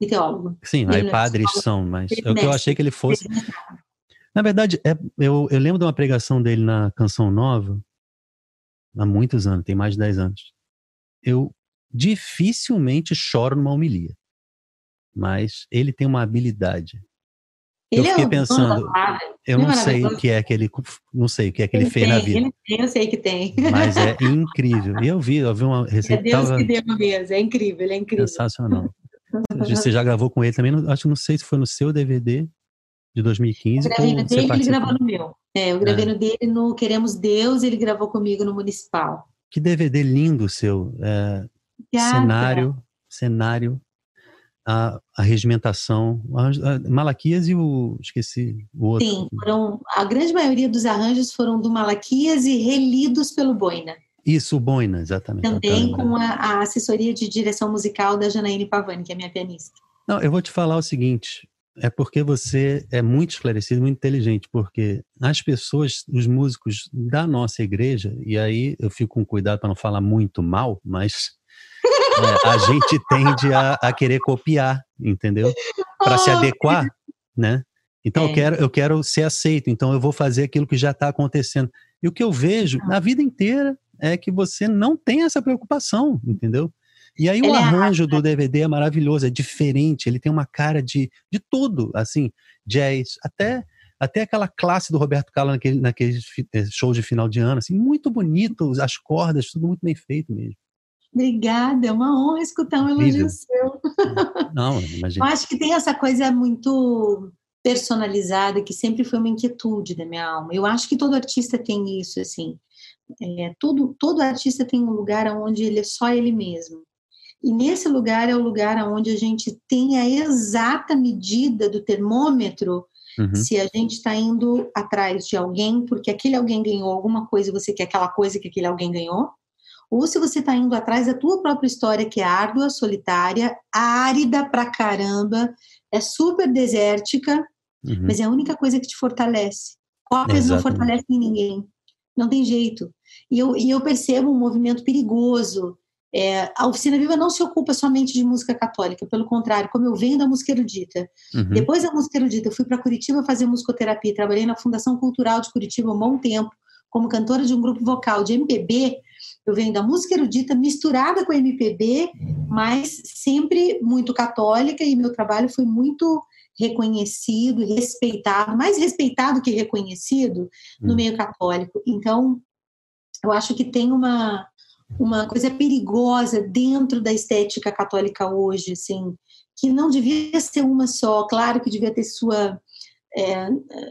B: E teólogo.
A: Sim, ele aí é padres são, mas é o que eu achei que ele fosse. Na verdade, é, eu, eu lembro de uma pregação dele na Canção Nova, há muitos anos, tem mais de 10 anos. Eu dificilmente choro numa homilia. Mas ele tem uma habilidade. Ele eu fiquei é um pensando, eu não sei o que é que ele, não sei o que é que ele, ele fez
B: tem,
A: na vida.
B: Ele tem, eu sei que tem.
A: Mas é <laughs> incrível. E eu vi, eu vi uma
B: receita. É Deus tava... que deu mesmo, é incrível, ele é incrível.
A: Sensacional. <laughs> Você já gravou com ele também, acho que não sei se foi no seu DVD de 2015.
B: Eu gravei no dele, ele gravou no meu. É, eu gravei é. no dele no Queremos Deus, ele gravou comigo no Municipal.
A: Que DVD lindo seu. É, cenário, cenário, a, a regimentação, a, a, Malaquias e o. esqueci o outro.
B: Sim, foram, a grande maioria dos arranjos foram do Malaquias e relidos pelo Boina.
A: Isso, o Boina, exatamente.
B: Também com a, a, assessoria de direção musical da Janaíne Pavani, que é minha pianista.
A: Não, eu vou te falar o seguinte: é porque você é muito esclarecido, muito inteligente, porque as pessoas, os músicos da nossa igreja, e aí eu fico com cuidado para não falar muito mal, mas <laughs> é, a gente tende a, a, querer copiar, entendeu? Para se adequar, né? Então é. eu, quero, eu quero ser aceito, então eu vou fazer aquilo que já está acontecendo. E o que eu vejo na vida inteira é que você não tem essa preocupação, entendeu? E aí ele o é arranjo do DVD é maravilhoso, é diferente, ele tem uma cara de, de tudo, assim, jazz, até até aquela classe do Roberto Carlos naquele, naquele eh, show de final de ano, assim, muito bonito, as cordas, tudo muito bem feito mesmo.
B: Obrigada, é uma honra escutar um elogio seu. <laughs>
A: Não, imagina.
B: Eu acho que tem essa coisa muito personalizada que sempre foi uma inquietude da minha alma. Eu acho que todo artista tem isso, assim. É, todo, todo artista tem um lugar onde ele é só ele mesmo. E nesse lugar é o lugar onde a gente tem a exata medida do termômetro uhum. se a gente está indo atrás de alguém porque aquele alguém ganhou alguma coisa e você quer aquela coisa que aquele alguém ganhou, ou se você está indo atrás da tua própria história que é árdua, solitária, árida pra caramba, é super desértica, uhum. mas é a única coisa que te fortalece. Cópias não fortalecem ninguém, não tem jeito. E eu, e eu percebo um movimento perigoso É, a Oficina Viva não se ocupa somente de música católica, pelo contrário, como eu venho da música erudita. Uhum. Depois da música erudita, eu fui para Curitiba fazer musicoterapia, trabalhei na Fundação Cultural de Curitiba um bom tempo, como cantora de um grupo vocal de MPB. Eu venho da música erudita misturada com MPB, mas sempre muito católica, e meu trabalho foi muito reconhecido e respeitado, mais respeitado que reconhecido no uhum. meio católico. Então, eu acho que tem uma uma coisa perigosa dentro da estética católica hoje, assim, que não devia ser uma só, claro que devia ter sua, é,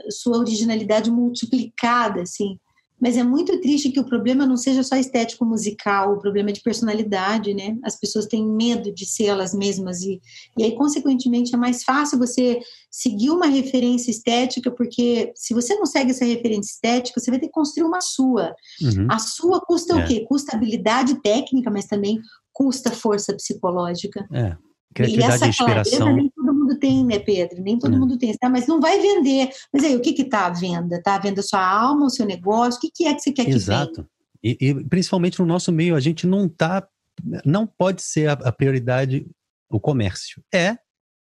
B: sua originalidade multiplicada, assim, mas é muito triste que o problema não seja só estético musical, o problema é de personalidade, né? As pessoas têm medo de ser elas mesmas e, e aí, consequentemente, é mais fácil você seguir uma referência estética, porque se você não segue essa referência estética, você vai ter que construir uma sua. Uhum. A sua custa é. o quê? Custa habilidade técnica, mas também custa força psicológica.
A: É. Criatividade e essa inspiração. Clareza
B: nem todo mundo tem, né, Pedro? Nem todo é. mundo tem, tá? mas não vai vender. Mas aí, o que está à venda? Está à venda a sua alma, o seu negócio? O que, que é que você quer que
A: Exato. E, e, principalmente no nosso meio, a gente não tá. Não pode ser a, a prioridade o comércio. É,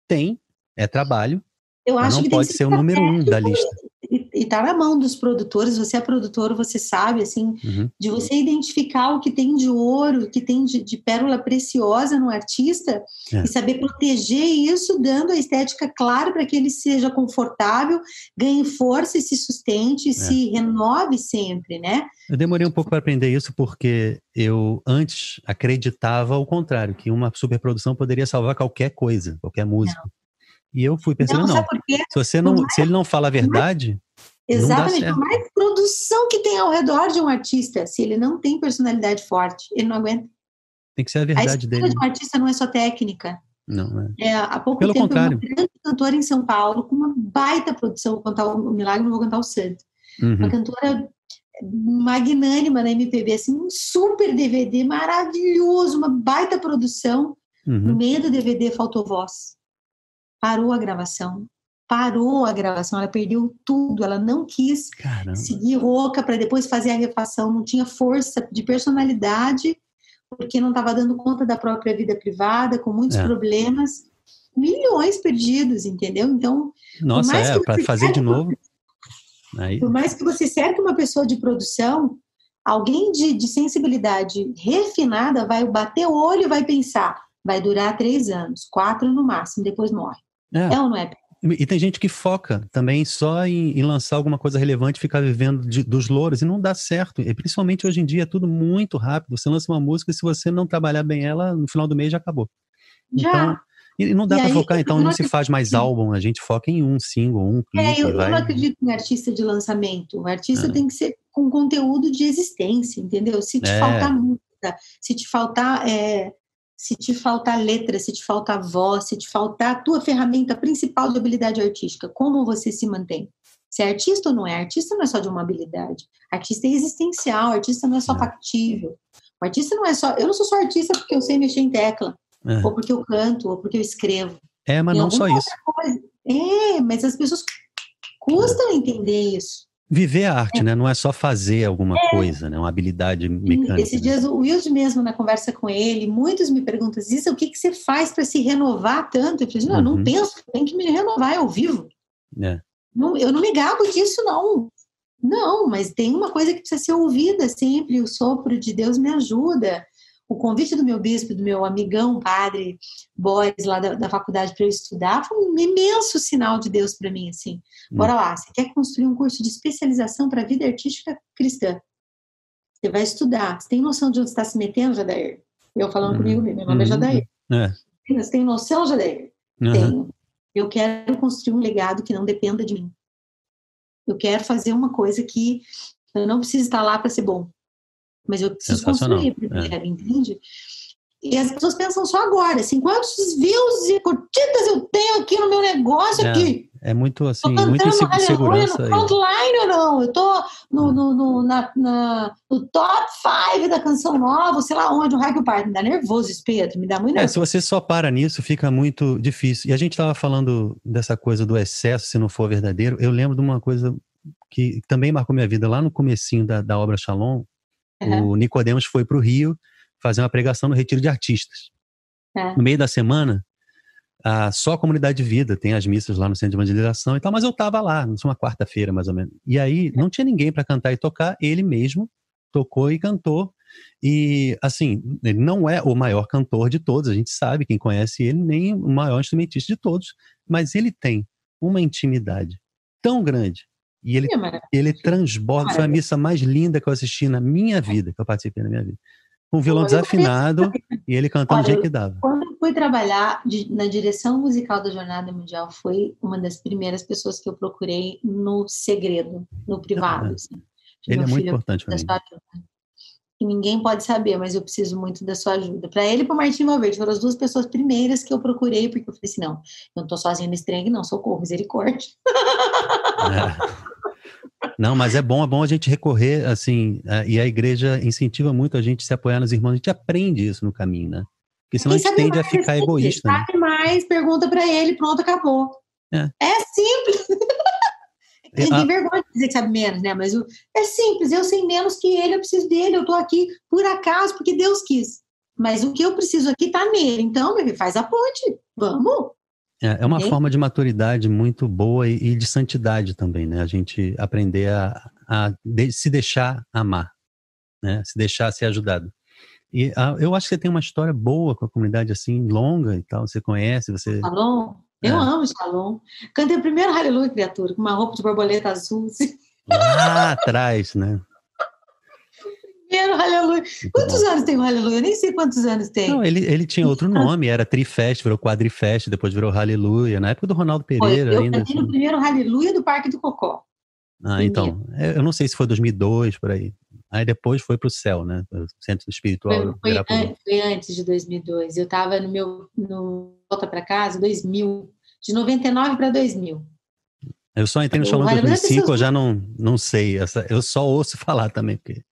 A: tem, é trabalho. Eu acho não que pode ser o número um da lista
B: e tá na mão dos produtores, você é produtor, você sabe, assim, uhum. de você identificar o que tem de ouro, o que tem de, de pérola preciosa no artista é. e saber proteger isso, dando a estética clara para que ele seja confortável, ganhe força e se sustente, e é. se renove sempre, né?
A: Eu demorei um pouco para aprender isso porque eu antes acreditava o contrário, que uma superprodução poderia salvar qualquer coisa, qualquer música. Não. E eu fui pensando, não, não se, você não, se ele não fala a verdade,
B: Exatamente. Por mais produção que tem ao redor de um artista, se ele não tem personalidade forte, ele não aguenta.
A: Tem que ser a verdade a dele. A
B: de um artista não é só técnica.
A: Não, é.
B: é há pouco
A: Pelo
B: tempo,
A: contrário.
B: uma grande cantora em São Paulo, com uma baita produção, vou cantar o Milagre, não vou cantar o Santo. Uhum. Uma cantora magnânima na MPB, assim, um super DVD maravilhoso, uma baita produção. Uhum. No meio do DVD faltou voz. Parou a gravação parou a gravação, ela perdeu tudo, ela não quis Caramba. seguir rouca para depois fazer a refação, não tinha força de personalidade, porque não estava dando conta da própria vida privada, com muitos é. problemas, milhões perdidos, entendeu? Então,
A: nossa, é para fazer de novo.
B: Aí... Por mais que você cerque uma pessoa de produção, alguém de, de sensibilidade refinada vai bater o olho e vai pensar, vai durar três anos, quatro no máximo, depois morre. É, é ou não é?
A: E tem gente que foca também só em, em lançar alguma coisa relevante, ficar vivendo de, dos louros, e não dá certo. E principalmente hoje em dia é tudo muito rápido. Você lança uma música e se você não trabalhar bem ela, no final do mês já acabou. Já. Então, e não dá para focar, então não se faz mais álbum, a gente foca em um single, um clipe.
B: É, eu, vai... não acredito em artista de lançamento. O artista é. tem que ser com conteúdo de existência, entendeu? Se te é. faltar música, se te faltar é, se te faltar letra, se te faltar voz, se te faltar a tua ferramenta principal de habilidade artística, como você se mantém? Se é artista ou não é? Artista não é só de uma habilidade. Artista é existencial, artista não é só é. factível. O artista não é só. Eu não sou só artista porque eu sei mexer em tecla, é. ou porque eu canto, ou porque eu escrevo.
A: É, mas não só isso.
B: Coisa. É, mas as pessoas custam entender isso.
A: Viver a arte, é. né? Não é só fazer alguma é. coisa, né? Uma habilidade mecânica.
B: Esses né? dias o Wilde mesmo, na conversa com ele, muitos me perguntam, Isa, o que, que você faz para se renovar tanto? Eu falei, não, uhum. não penso, tem que me renovar ao vivo. É. Não, eu não me gabo disso, não. Não, mas tem uma coisa que precisa ser ouvida sempre, o sopro de Deus me ajuda o convite do meu bispo, do meu amigão, padre Boris, lá da, da faculdade para eu estudar, foi um imenso sinal de Deus para mim, assim. Hum. Bora lá, você quer construir um curso de especialização para a vida artística cristã? Você vai estudar. Você tem noção de onde está se metendo, Jadair? Eu falando uhum. comigo meu nome é Jadair. É. Você tem noção, Jadair? Uhum. Tenho. Eu quero construir um legado que não dependa de mim. Eu quero fazer uma coisa que eu não preciso estar lá para ser bom mas eu preciso construir primeiro, é. entende? E as pessoas pensam só agora, assim, quantos views e curtidas eu tenho aqui no meu negócio
A: é,
B: aqui?
A: É muito assim, muito insegurança.
B: No frontline ou não? Eu tô no, é. no, no, na, na, no top 5 da canção nova, sei lá onde, o Raio Park. Me dá nervoso esse Pedro, me dá muito nervoso.
A: É, se você só para nisso, fica muito difícil. E a gente estava falando dessa coisa do excesso, se não for verdadeiro. Eu lembro de uma coisa que também marcou minha vida lá no comecinho da, da obra Shalom, Uhum. O Nicodemos foi para o Rio fazer uma pregação no retiro de artistas. É. No meio da semana, a, só a comunidade de vida tem as missas lá no centro de evangelização e tal, mas eu estava lá, uma quarta-feira mais ou menos. E aí não tinha ninguém para cantar e tocar, ele mesmo tocou e cantou. E assim, ele não é o maior cantor de todos, a gente sabe, quem conhece ele, nem o maior instrumentista de todos, mas ele tem uma intimidade tão grande e ele, é ele transborda. Foi a missa mais linda que eu assisti na minha vida, que eu participei na minha vida. Um violão desafinado e ele cantando Olha, o jeito que dava.
B: Quando eu fui trabalhar de, na direção musical da Jornada Mundial, foi uma das primeiras pessoas que eu procurei no segredo, no privado. Ah, assim.
A: Ele é muito importante para mim.
B: Que ninguém pode saber, mas eu preciso muito da sua ajuda. Para ele e para o Martim Valverde, foram as duas pessoas primeiras que eu procurei, porque eu falei assim: não, eu não estou sozinha nesse trem, não, socorro, misericórdia.
A: É. Não, mas é bom, é bom a gente recorrer, assim, é, e a igreja incentiva muito a gente se apoiar nos irmãos, a gente aprende isso no caminho, né? Porque senão Quem a gente tende a ficar é egoísta.
B: Né? Sabe né? mais, pergunta para ele, pronto, acabou. É, é simples. <laughs> Ele tem vergonha de dizer que sabe menos, né? Mas o, é simples, eu sei menos que ele, eu preciso dele, eu tô aqui por acaso, porque Deus quis. Mas o que eu preciso aqui tá nele. Então, filho, faz a ponte. Vamos.
A: É, é uma forma de maturidade muito boa e, e, de santidade também, né? A gente aprender a, a de, se deixar amar, né? Se deixar ser ajudado. E a, eu acho que você tem uma história boa com a comunidade assim, longa e tal. Você conhece, você.
B: Shalom. Eu é. amo Shalom. Cantei o primeiro Aleluia, criatura, com uma roupa de borboleta azul. Assim.
A: Lá atrás, né?
B: Primeiro Aleluia. Quantos anos tem o Aleluia? Eu nem sei quantos anos tem.
A: Não, ele, ele tinha outro nome, era Trifest, virou Quadrifest, depois virou Aleluia, na época do Ronaldo Pereira
B: foi, eu
A: ainda.
B: Eu assim. no primeiro Aleluia do Parque do Cocó.
A: Ah, então, é, eu não sei se foi 2002, por aí. Aí depois foi para o céu, né? O Centro Espiritual.
B: Foi, foi, an foi, antes de 2002. Eu estava no meu no volta para casa 2000, de 99 para 2000.
A: Eu só entrei no Shalom em 2005, eu já não, não sei. Essa, eu só ouço <laughs> falar também, porque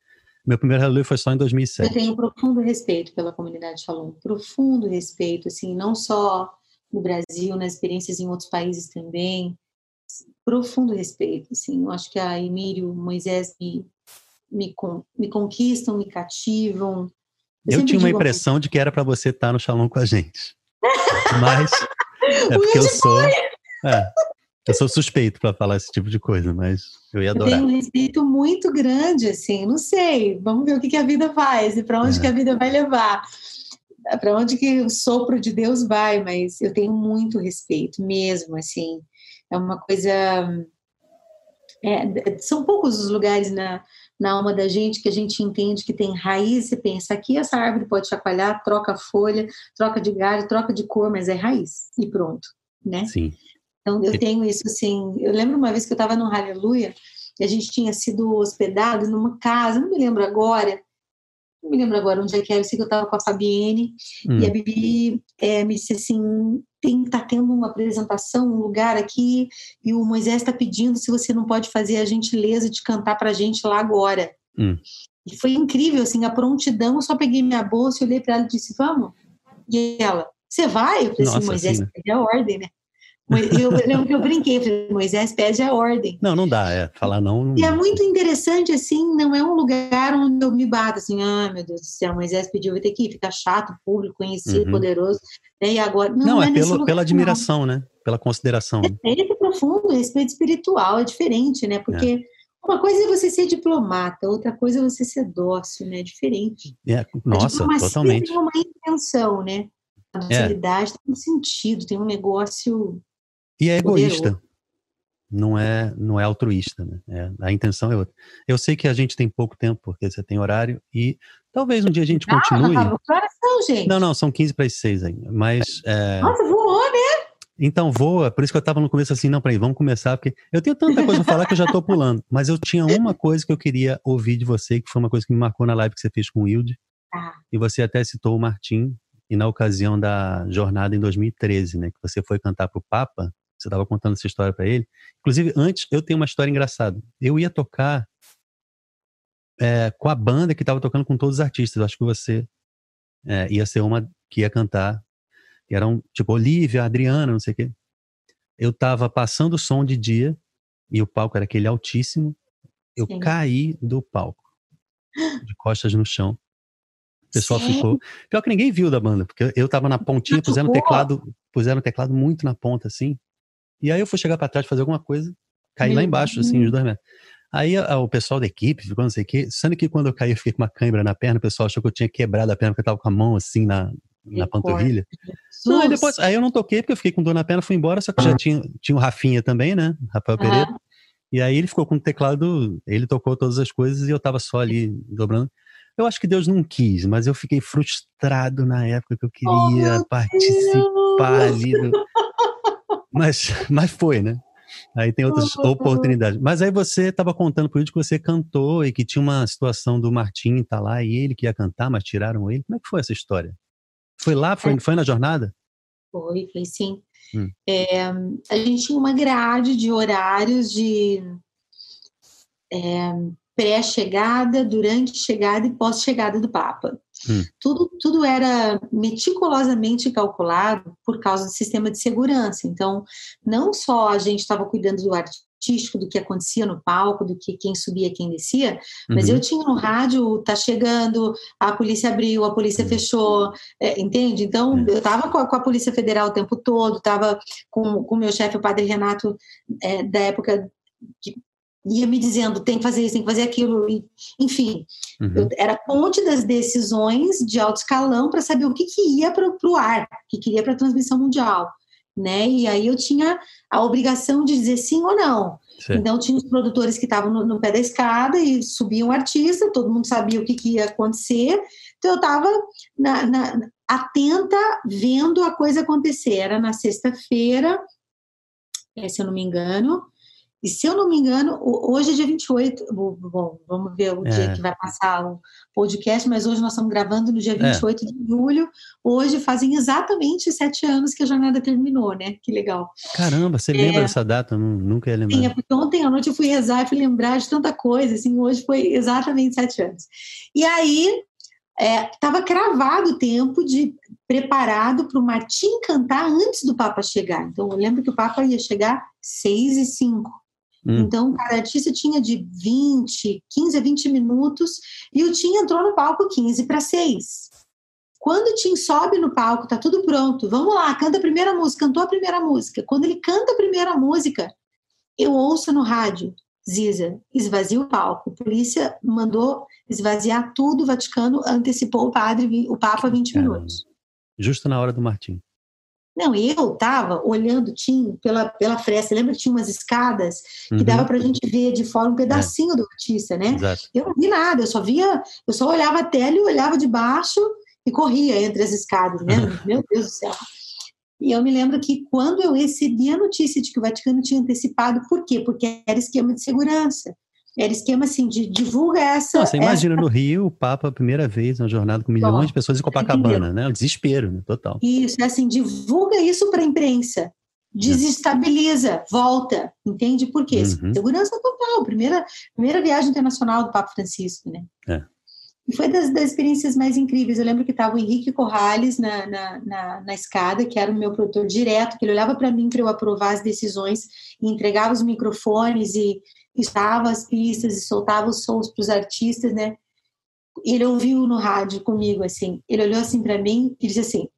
A: meu primeiro Hallelujah foi só em 2007.
B: Eu tenho profundo respeito pela comunidade Shalom, profundo respeito, assim, não só no Brasil, nas experiências em outros países também, profundo respeito, assim, eu acho que a Emílio, Moisés me, me, me conquistam, me cativam.
A: Eu, eu tinha uma impressão de que era para você estar no Shalom com a gente, <laughs> mas é porque eu sou... É, eu sou suspeito para falar esse tipo de coisa, mas eu ia adorar.
B: Eu tenho um respeito muito grande, assim, não sei. Vamos ver o que, que a vida faz e para onde é. que a vida vai levar. Para onde que o sopro de Deus vai, mas eu tenho muito respeito mesmo, assim. É uma coisa. É, são poucos os lugares na, na alma da gente que a gente entende que tem raiz e pensa aqui essa árvore pode chacoalhar, troca folha, troca de galho, troca de cor, mas é raiz e pronto, né?
A: Sim.
B: Então, eu tenho isso assim. Eu lembro uma vez que eu estava no Aleluia e a gente tinha sido hospedado numa casa, não me lembro agora, não me lembro agora onde é que era, eu sei que eu estava com a Fabienne hum. e a Bibi é, me disse assim: tem, tá tendo uma apresentação, um lugar aqui, e o Moisés está pedindo se você não pode fazer a gentileza de cantar para a gente lá agora.
A: Hum.
B: E foi incrível, assim, a prontidão. Eu só peguei minha bolsa, olhei para ela e disse: Vamos. E ela, você vai? Eu falei assim, assim: Moisés, sim, né? a ordem, né? Eu lembro que eu brinquei, falei, Moisés pede a ordem.
A: Não, não dá, é. Falar não, não.
B: E é muito interessante, assim, não é um lugar onde eu me bato, assim, ah, meu Deus do céu, Moisés pediu, vai ter que ficar chato, público, conhecido, uhum. poderoso, né? E agora.
A: Não, não é, é pelo, lugar, pela admiração, não. né? Pela consideração.
B: Respeito profundo, respeito espiritual, é diferente, né? Porque. É. Uma coisa é você ser diplomata, outra coisa é você ser dócil, né? É diferente.
A: É, nossa, totalmente.
B: Tem uma intenção, né? A docilidade é. tem um sentido, tem um negócio
A: e é egoísta. Não é, não é altruísta, né? É, a intenção é outra. Eu sei que a gente tem pouco tempo, porque você tem horário, e talvez um dia a gente ah, continue.
B: São, gente?
A: Não, não, são 15 para as 6 ainda. Mas. É...
B: Nossa, voou, né?
A: Então voa, por isso que eu estava no começo assim, não, peraí, vamos começar, porque eu tenho tanta coisa para falar que eu já estou pulando. Mas eu tinha uma coisa que eu queria ouvir de você, que foi uma coisa que me marcou na live que você fez com o Wilde. Ah. E você até citou o Martim, e na ocasião da jornada em 2013, né, que você foi cantar para o Papa, você estava contando essa história para ele. Inclusive, antes, eu tenho uma história engraçada. Eu ia tocar é, com a banda que estava tocando com todos os artistas. Eu acho que você é, ia ser uma que ia cantar. Que eram, tipo, Olivia, Adriana, não sei o quê. Eu estava passando o som de dia e o palco era aquele altíssimo. Eu Sim. caí do palco, de costas no chão. O pessoal Sim. ficou. Pior que ninguém viu da banda, porque eu tava na pontinha, puseram o teclado, puseram o teclado muito na ponta, assim. E aí eu fui chegar para trás fazer alguma coisa, caí lá embaixo, assim, os dois metros. Aí a, o pessoal da equipe ficou não sei o quê. Sendo que quando eu caí, eu fiquei com uma câimbra na perna, o pessoal achou que eu tinha quebrado a perna, porque eu tava com a mão assim na, na panturrilha. Não, aí depois, aí eu não toquei, porque eu fiquei com dor na perna, fui embora, só que já tinha, tinha o Rafinha também, né? Rafael uhum. Pereira. E aí ele ficou com o teclado, ele tocou todas as coisas e eu tava só ali dobrando. Eu acho que Deus não quis, mas eu fiquei frustrado na época que eu queria oh, participar Deus. ali. Do... Mas, mas foi, né? Aí tem outras oportunidades. Mas aí você estava contando por isso que você cantou e que tinha uma situação do Martim tá lá e ele que ia cantar, mas tiraram ele. Como é que foi essa história? Foi lá? Foi, é. foi na jornada?
B: Foi, foi sim. Hum. É, a gente tinha uma grade de horários de é, pré-chegada, durante chegada e pós-chegada do Papa. Hum. Tudo, tudo era meticulosamente calculado por causa do sistema de segurança. Então, não só a gente estava cuidando do artístico, do que acontecia no palco, do que quem subia, quem descia, mas uhum. eu tinha no rádio, tá chegando, a polícia abriu, a polícia uhum. fechou, é, entende? Então, uhum. eu estava com, com, a Polícia Federal o tempo todo, estava com o meu chefe, o padre Renato, é, da época de, ia me dizendo tem que fazer isso, tem que fazer aquilo, e, enfim, uhum. era ponte das decisões de alto escalão para saber o que, que ia para o ar, o que, que ia para a transmissão mundial, né? E aí eu tinha a obrigação de dizer sim ou não. Sim. Então tinha os produtores que estavam no, no, pé da escada e subiam um artista, todo mundo sabia o que, que ia acontecer, então eu estava atenta, vendo a coisa acontecer. Era na sexta-feira, eh, se eu não me engano, e se eu não me engano, hoje é dia 28. Bom, vamos ver o é. dia que vai passar o podcast, mas hoje nós estamos gravando no dia 28 é. de julho. Hoje fazem exatamente sete anos que a jornada terminou, né? Que legal.
A: Caramba, você é, lembra dessa data? Eu nunca ia lembrar. Sim,
B: é porque ontem à noite eu fui rezar e fui lembrar de tanta coisa. Assim, hoje foi exatamente sete anos. E aí, estava é, cravado o tempo de preparado para o Martim cantar antes do Papa chegar. Então, eu lembro que o Papa ia chegar seis e cinco. Hum. Então, cada artista tinha de 20, 15 a 20 minutos e o Tim entrou no palco 15 para 6. Quando o Tim sobe no palco, tá tudo pronto, vamos lá, canta a primeira música, cantou a primeira música. Quando ele canta a primeira música, eu ouço no rádio, Ziza, esvazia o palco. A polícia mandou esvaziar tudo, o Vaticano antecipou o padre, o Papa 20 Caramba. minutos.
A: Justo na hora do Martim.
B: Não, eu estava olhando, tinha pela, pela fresta, lembra que tinha umas escadas que uhum. dava para a gente ver de fora um pedacinho é. do artista, né? Exato. Eu não vi nada, eu só via, eu só olhava a tela e olhava de baixo e corria entre as escadas, né? <laughs> Meu Deus do céu. E eu me lembro que quando eu recebi a notícia de que o Vaticano tinha antecipado, por quê? Porque era esquema de segurança. Era esquema assim de divulga essa.
A: você imagina essa... no Rio, o Papa, a primeira vez, na jornada com milhões Bom, de pessoas em Copacabana, né? O desespero, né? total.
B: Isso, é assim, divulga isso para a imprensa. Desestabiliza, volta, entende por quê? Uhum. Segurança total, primeira, primeira viagem internacional do Papa Francisco, né? É. E foi das, das experiências mais incríveis. Eu lembro que estava o Henrique Corrales na, na, na, na, escada, que era o meu produtor direto, que ele olhava para mim para eu aprovar as decisões e entregava os microfones e, estava as pistas e soltava os sons para os artistas, né? Ele ouviu no rádio comigo, assim, ele olhou assim para mim e disse assim,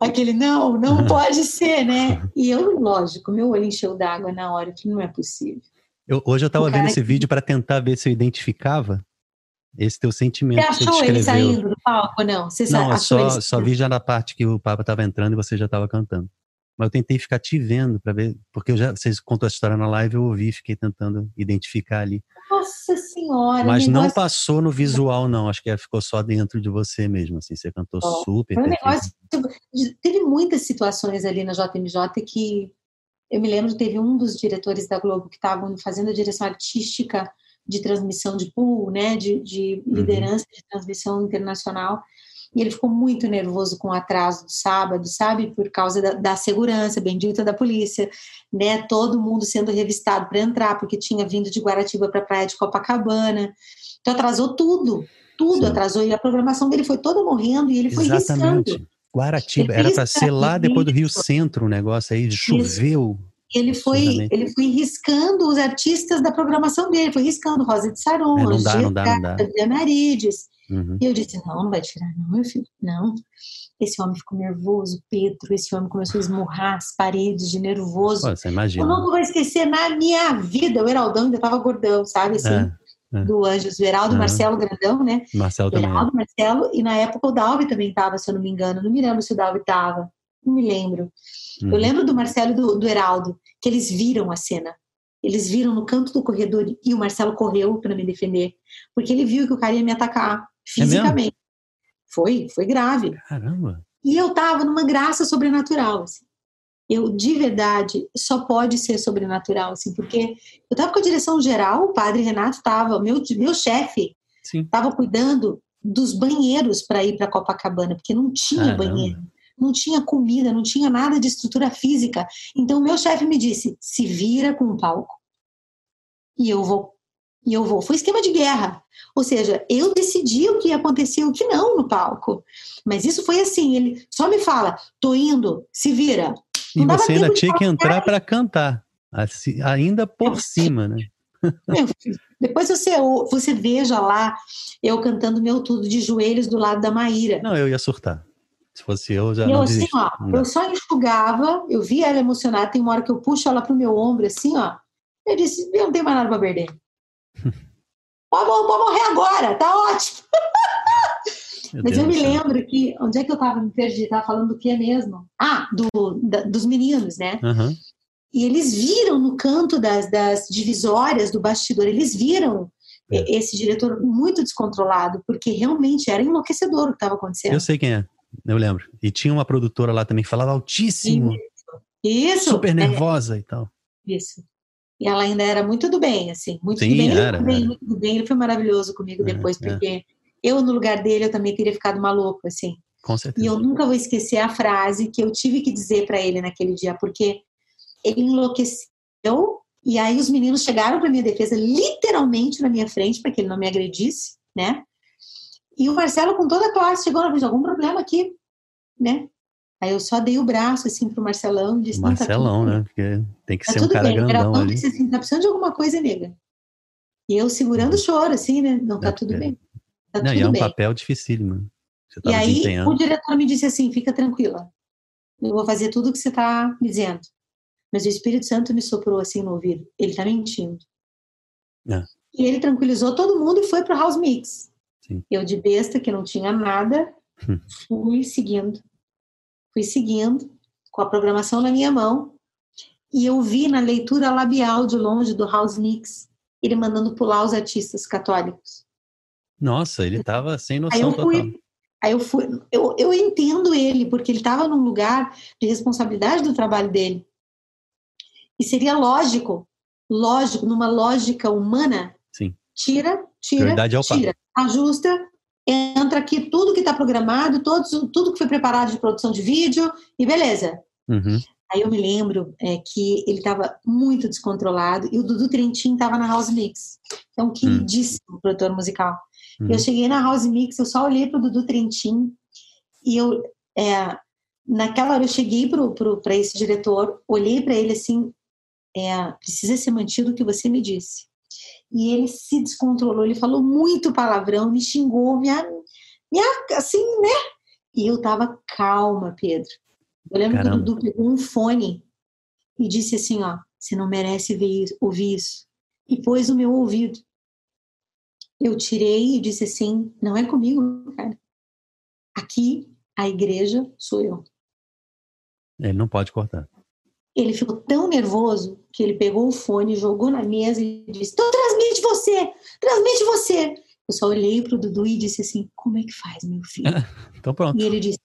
B: aquele não, não <laughs> pode ser, né? E eu, lógico, meu olho encheu d'água na hora, que não é possível.
A: Eu, hoje eu estava vendo esse vídeo para tentar ver se eu identificava esse teu sentimento.
B: Você achou ele saindo do palco, não? Você
A: não, só, só vi já na parte que o Papa estava entrando e você já estava cantando. Mas eu tentei ficar te vendo para ver, porque eu já, vocês contou a história na live, eu ouvi, fiquei tentando identificar ali.
B: Nossa senhora!
A: Mas negócio... não passou no visual, não. Acho que ficou só dentro de você mesmo, assim. Você cantou oh, super. Um negócio,
B: teve muitas situações ali na JMJ que eu me lembro, teve um dos diretores da Globo que estavam fazendo a direção artística de transmissão de pool, né, de, de uhum. liderança uhum. de transmissão internacional e ele ficou muito nervoso com o atraso do sábado, sabe? Por causa da, da segurança bendita da polícia, né? Todo mundo sendo revistado para entrar, porque tinha vindo de Guaratiba para a praia de Copacabana. Então atrasou tudo, tudo Sim. atrasou. E a programação dele foi toda morrendo e ele foi Exatamente. Riscando.
A: Guaratiba, era para ser lá depois do Rio Centro o negócio aí, choveu.
B: Ele foi, ele foi riscando os artistas da programação dele, foi riscando Rosa de Saron,
A: é, dá.
B: Adriana Arides. Uhum. E eu disse, não, não vai tirar não, meu filho, não. Esse homem ficou nervoso, Pedro, esse homem começou a esmurrar as paredes de nervoso.
A: Pô, você imagina.
B: Eu não vou esquecer na minha vida, o Heraldão ainda estava gordão, sabe, assim, é, é. do Anjos, o Heraldo, uhum. Marcelo Grandão, né?
A: Marcelo também.
B: Heraldo, Marcelo, e na época o Dalvi também estava, se eu não me engano, não me lembro se o Dalvi estava, não me lembro. Uhum. Eu lembro do Marcelo e do, do Heraldo, que eles viram a cena. Eles viram no canto do corredor e o Marcelo correu para me defender, porque ele viu que o cara ia me atacar é fisicamente. É foi, foi grave.
A: Caramba.
B: E eu tava numa graça sobrenatural, assim. Eu, de verdade, só pode ser sobrenatural, assim, porque eu tava com a direção geral, o padre Renato tava, meu, meu chefe tava cuidando dos banheiros para ir para Copacabana, porque não tinha Caramba. banheiro não tinha comida, não tinha nada de estrutura física. Então, o meu chefe me disse: se vira com o palco. E eu vou. E eu vou. Foi esquema de guerra. Ou seja, eu decidi o que ia acontecer e o que não no palco. Mas isso foi assim: ele só me fala, tô indo, se vira.
A: Não e você ainda tinha que entrar para cantar, assim, ainda por cima, né? <laughs>
B: Depois você, você veja lá eu cantando meu tudo de joelhos do lado da Maíra.
A: Não, eu ia surtar. Se fosse eu, já
B: e
A: não
B: eu, assim, ó, eu só enxugava, eu vi ela emocionada, tem uma hora que eu puxo ela pro meu ombro, assim, ó. Eu disse, eu não tenho mais nada pra perder. Pode, pode morrer agora, tá ótimo. Mas Deus eu me lembro que, onde é que eu tava me perdi? Tava falando do que mesmo? Ah, do, da, dos meninos, né?
A: Uhum.
B: E eles viram no canto das, das divisórias do bastidor, eles viram é. esse diretor muito descontrolado, porque realmente era enlouquecedor o que estava acontecendo.
A: Eu sei quem é. Eu lembro. E tinha uma produtora lá também que falava altíssimo.
B: Isso.
A: Super é. nervosa é. e tal.
B: Isso. E ela ainda era muito do bem, assim. Muito
A: Sim,
B: do bem.
A: Era, bem
B: muito do bem. Ele foi maravilhoso comigo é, depois, porque é. eu, no lugar dele, eu também teria ficado maluco, assim.
A: Com certeza.
B: E eu nunca vou esquecer a frase que eu tive que dizer para ele naquele dia, porque ele enlouqueceu. E aí os meninos chegaram para minha defesa, literalmente na minha frente, para que ele não me agredisse, né? E o Marcelo, com toda a classe, chegou e disse: algum problema aqui, né? Aí eu só dei o braço assim pro Marcelão e disse:
A: tá Marcelão, tá né? Porque tem que tá ser um cara bem. grandão Era ali.
B: Disse assim, tá precisando de alguma coisa, nega. E eu segurando o choro, assim, né? Não, tá é, tudo é. bem. Tá
A: Não,
B: tudo
A: e é um
B: bem.
A: papel difícil, mano.
B: e aí o diretor me disse assim: fica tranquila. Eu vou fazer tudo o que você tá me dizendo. Mas o Espírito Santo me soprou assim no ouvido. Ele tá mentindo.
A: É.
B: E ele tranquilizou todo mundo e foi pro House Mix.
A: Sim.
B: Eu de besta, que não tinha nada, hum. fui seguindo. Fui seguindo, com a programação na minha mão, e eu vi na leitura labial de longe do House Mix, ele mandando pular os artistas católicos.
A: Nossa, ele estava sem noção aí eu
B: fui,
A: total.
B: Aí eu fui, eu, eu entendo ele, porque ele estava num lugar de responsabilidade do trabalho dele. E seria lógico, lógico, numa lógica humana,
A: Sim.
B: tira, tira, tira ajusta, entra aqui tudo que está programado, todos, tudo que foi preparado de produção de vídeo e beleza.
A: Uhum.
B: Aí eu me lembro é, que ele estava muito descontrolado e o Dudu Trentin estava na House Mix, que é um queridíssimo uhum. produtor musical. Uhum. Eu cheguei na House Mix, eu só olhei para o Dudu Trentin e eu, é, naquela hora eu cheguei para esse diretor, olhei para ele assim, é, precisa ser mantido o que você me disse e ele se descontrolou, ele falou muito palavrão, me xingou, me, me assim, né? E eu tava calma, Pedro. Eu lembro Caramba. que o Dudu pegou um fone e disse assim, ó, você não merece ver ouvir isso. E pôs o meu ouvido. Eu tirei e disse assim, não é comigo, cara. Aqui, a igreja sou eu.
A: Ele não pode cortar.
B: Ele ficou tão nervoso que ele pegou o fone, jogou na mesa e disse: Então transmite você, transmite você. Eu só olhei para o Dudu e disse assim: Como é que faz, meu filho? <laughs>
A: então pronto.
B: E ele disse: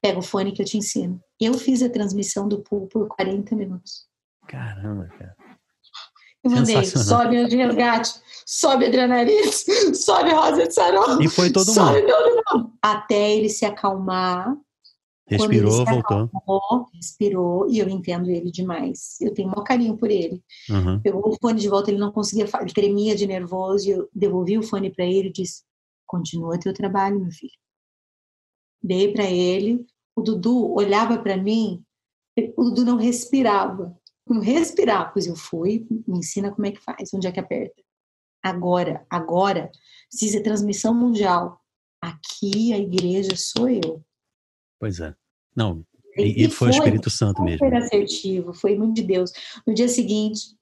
B: Pega o fone que eu te ensino. Eu fiz a transmissão do pool por 40 minutos.
A: Caramba, cara.
B: Eu mandei, sobe de resgate, sobe adrenalina, <laughs> sobe rosa de sarão.
A: E foi todo
B: sobe
A: mundo.
B: Todo mundo. Até ele se acalmar
A: Respirou, voltou.
B: Acalmou, respirou, e eu entendo ele demais. Eu tenho um maior carinho por ele.
A: Uhum.
B: Pegou o fone de volta, ele não conseguia, ele tremia de nervoso, e eu devolvi o fone para ele e disse: Continua teu trabalho, meu filho. Dei para ele. O Dudu olhava para mim, o Dudu não respirava. respirar. Pois eu fui, me ensina como é que faz, onde é que aperta. Agora, agora, precisa transmissão mundial. Aqui a igreja sou eu.
A: Pois é. Não, e, e foi, foi, o Espírito Santo mesmo.
B: Foi assertivo, foi muito de Deus. No dia seguinte,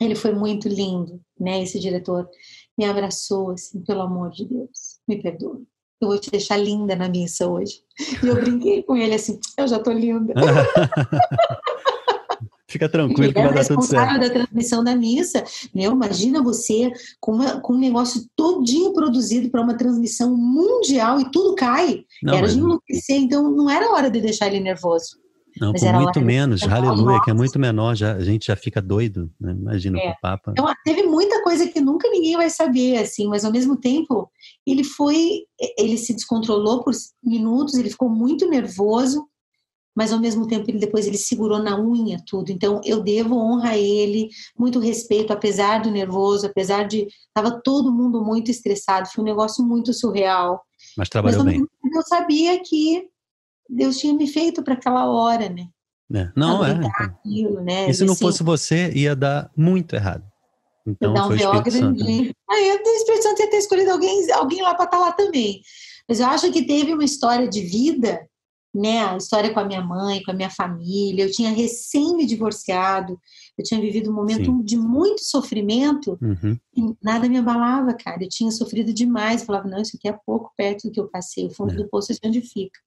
B: ele foi muito lindo, né? Esse diretor me abraçou assim, pelo amor de Deus, me perdoa. Eu vou te deixar linda na missa hoje. E eu brinquei com ele assim, eu já tô linda. <laughs>
A: Fica tranquilo que vai dar tudo certo.
B: da transmissão da missa. Meu, imagina você com, uma, com um negócio todinho produzido para uma transmissão mundial e tudo cai. Não, era mas... de enlouquecer, então não era hora de deixar ele nervoso.
A: Não, Mas por muito menos, aleluia, que é muito menor, já, a gente já fica doido, né? imagina é. o Papa.
B: Então, teve muita coisa que nunca ninguém vai saber, assim, mas ao mesmo tempo, ele foi, ele se descontrolou por minutos, ele ficou muito nervoso, mas ao mesmo tempo ele depois ele segurou na unha tudo. Então eu devo honra a ele, muito respeito, apesar do nervoso, apesar de estava todo mundo muito estressado, foi um negócio muito surreal.
A: Mas trabalhou mas, bem.
B: Eu sabia que Deus tinha me feito para aquela hora, né?
A: É. Não, é. Então. Aquilo, né? E se não assim, fosse você, ia dar muito errado. Então, foi um o Espírito Santo.
B: Aí o Espírito Santo ia ter escolhido alguém, alguém lá para estar tá lá também. Mas eu acho que teve uma história de vida, né? A história com a minha mãe, com a minha família. Eu tinha recém me divorciado, eu tinha vivido um momento Sim. de muito sofrimento
A: uhum.
B: e nada me abalava, cara. Eu tinha sofrido demais. Eu falava, não, isso aqui é pouco perto do que eu passei. O fundo é. do poço é onde fica.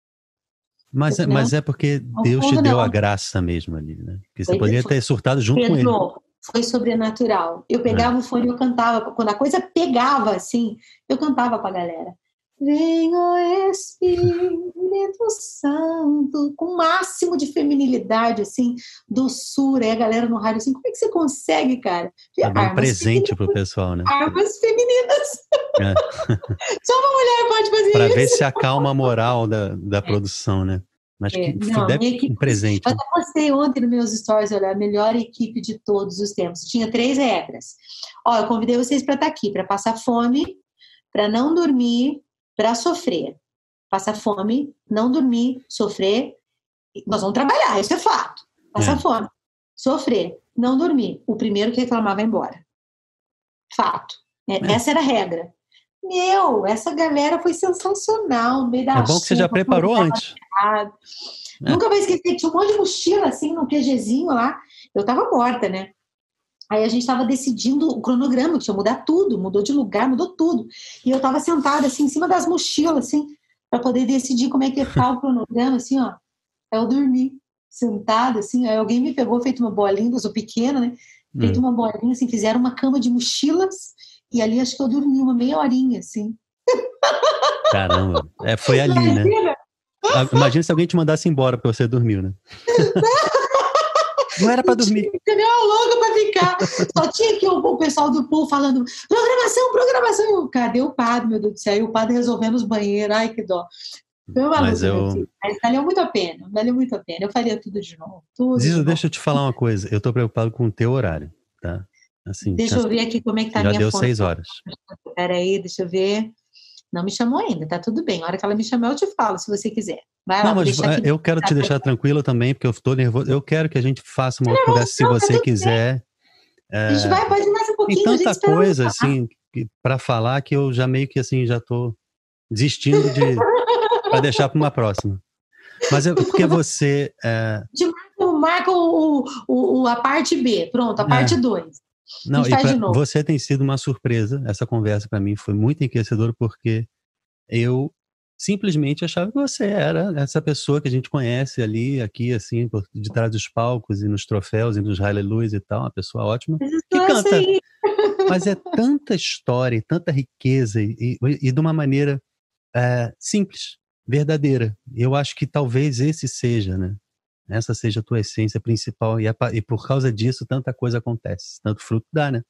A: Mas, é, mas é porque Deus te deu não. a graça mesmo ali, né? Porque você foi, poderia ter surtado junto Pedro, com ele.
B: Foi sobrenatural. Eu pegava é. o fone e eu cantava. Quando a coisa pegava, assim, eu cantava com a galera. Vem, o Espírito Santo, com o máximo de feminilidade, assim, doçura. E a galera no rádio assim, como é que você consegue, cara?
A: É um presente pro pessoal, né?
B: Armas femininas. É. <laughs> Só uma mulher pode fazer
A: pra
B: isso.
A: Para ver se acalma a moral da, da produção, né? Mas é, que não, deve equipe, um presente.
B: Eu postei ontem nos meus stories, olha, a melhor equipe de todos os tempos. Tinha três regras. Ó, eu convidei vocês para estar tá aqui, para passar fome, para não dormir, para sofrer. Passar fome, não dormir, sofrer. Nós vamos trabalhar, isso é fato. Passar é. fome, sofrer, não dormir. O primeiro que reclamar vai embora. Fato. É, é. Essa era a regra. Meu, essa galera foi sensacional. No meio da
A: é bom que você já preparou antes.
B: É. Nunca vai esquecer, tinha um monte de mochila assim no QGzinho lá. Eu tava morta, né? Aí a gente estava decidindo o cronograma, tinha mudar tudo, mudou de lugar, mudou tudo. E eu estava sentada assim em cima das mochilas, assim, para poder decidir como é que ia ficar o <laughs> cronograma, assim, ó. Aí eu dormi, sentada, assim, aí alguém me pegou, feito uma bolinha, eu sou pequena, né? Feito hum. uma bolinha, assim, fizeram uma cama de mochilas, e ali acho que eu dormi uma meia horinha, assim.
A: Caramba, é, foi <laughs> ali, né? Imagina. né? Imagina se alguém te mandasse embora porque você dormiu, né? <laughs> Não era para dormir.
B: Entendeu? Louca para ficar. Só tinha aqui o, o pessoal do pool falando: programação, programação. Cadê o padre, meu Deus do céu? E o padre resolvendo os banheiros. Ai, que dó.
A: Foi Mas eu...
B: Mas valeu muito a pena, valeu muito a pena. Eu faria tudo de novo. Tudo
A: Ziza, deixa eu te falar uma coisa. Eu tô preocupado com o teu horário, tá?
B: Assim, deixa eu ver aqui como é que tá
A: Já minha deu fonte. seis horas.
B: Peraí, deixa eu ver. Não me chamou ainda, tá tudo bem. A hora que ela me chamar, eu te falo, se você quiser.
A: Vai lá, não, mas eu quero te deixar tranquila também, porque eu estou nervoso. Eu quero que a gente faça uma outra conversa, se você tá quiser.
B: É, a gente vai, pode mais um pouquinho.
A: Tem tanta coisa, assim, para falar que eu já meio que, assim, já estou desistindo de... para deixar para uma próxima. Mas é porque <laughs> você... É...
B: Marca o, o, o, a parte B, pronto, a é. parte 2.
A: Não, e pra, você tem sido uma surpresa. Essa conversa para mim foi muito enriquecedora porque eu simplesmente achava que você era essa pessoa que a gente conhece ali, aqui, assim, de trás dos palcos e nos troféus e nos aleluias e tal, uma pessoa ótima que canta. Assim. Mas é tanta história, tanta riqueza e, e, e de uma maneira é, simples, verdadeira. Eu acho que talvez esse seja, né? Essa seja a tua essência principal. E, a, e por causa disso, tanta coisa acontece. Tanto fruto dá, né?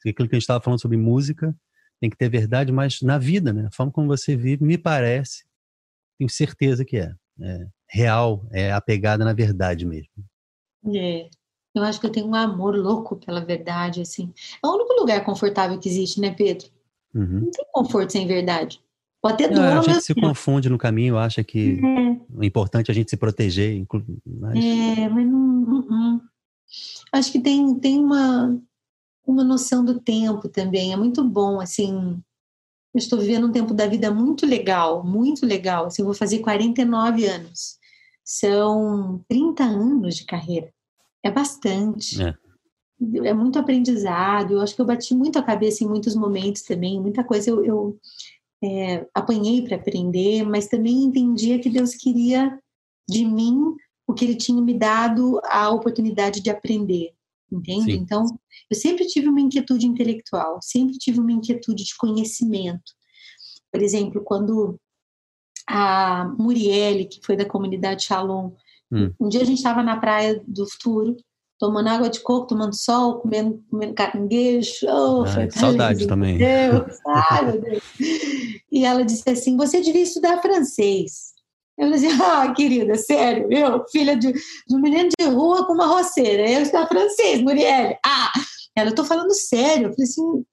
A: Aquilo que a gente estava falando sobre música, tem que ter verdade, mas na vida, né? A forma como você vive, me parece, tenho certeza que é. é real, é apegada na verdade mesmo.
B: É. Eu acho que eu tenho um amor louco pela verdade, assim. É o único lugar confortável que existe, né, Pedro?
A: Uhum.
B: Não tem conforto sem verdade. Pode ter
A: dor, A gente se confunde no caminho, acha que é. é importante a gente se proteger.
B: Mas... É, mas não, não, Acho que tem, tem uma, uma noção do tempo também. É muito bom, assim. Eu estou vivendo um tempo da vida muito legal, muito legal. Assim, eu vou fazer 49 anos. São 30 anos de carreira. É bastante. É. é muito aprendizado. Eu acho que eu bati muito a cabeça em muitos momentos também. Muita coisa eu, eu é, apanhei para aprender, mas também entendia que Deus queria de mim o que Ele tinha me dado a oportunidade de aprender, entende? Sim. Então, eu sempre tive uma inquietude intelectual, sempre tive uma inquietude de conhecimento. Por exemplo, quando a Murielle, que foi da comunidade Shalom, hum. um dia a gente estava na praia do futuro, tomando água de coco, tomando sol, comendo, comendo caranguejo. Oh,
A: Ai, saudade também. <laughs>
B: Deus, ai, meu Deus. E ela disse assim: Você devia estudar francês. Eu falei assim: Ah, querida, sério, eu, filha de, de um menino de rua com uma roceira, eu estudar francês, Muriel. Ah, ela, eu tô falando sério. Eu falei assim: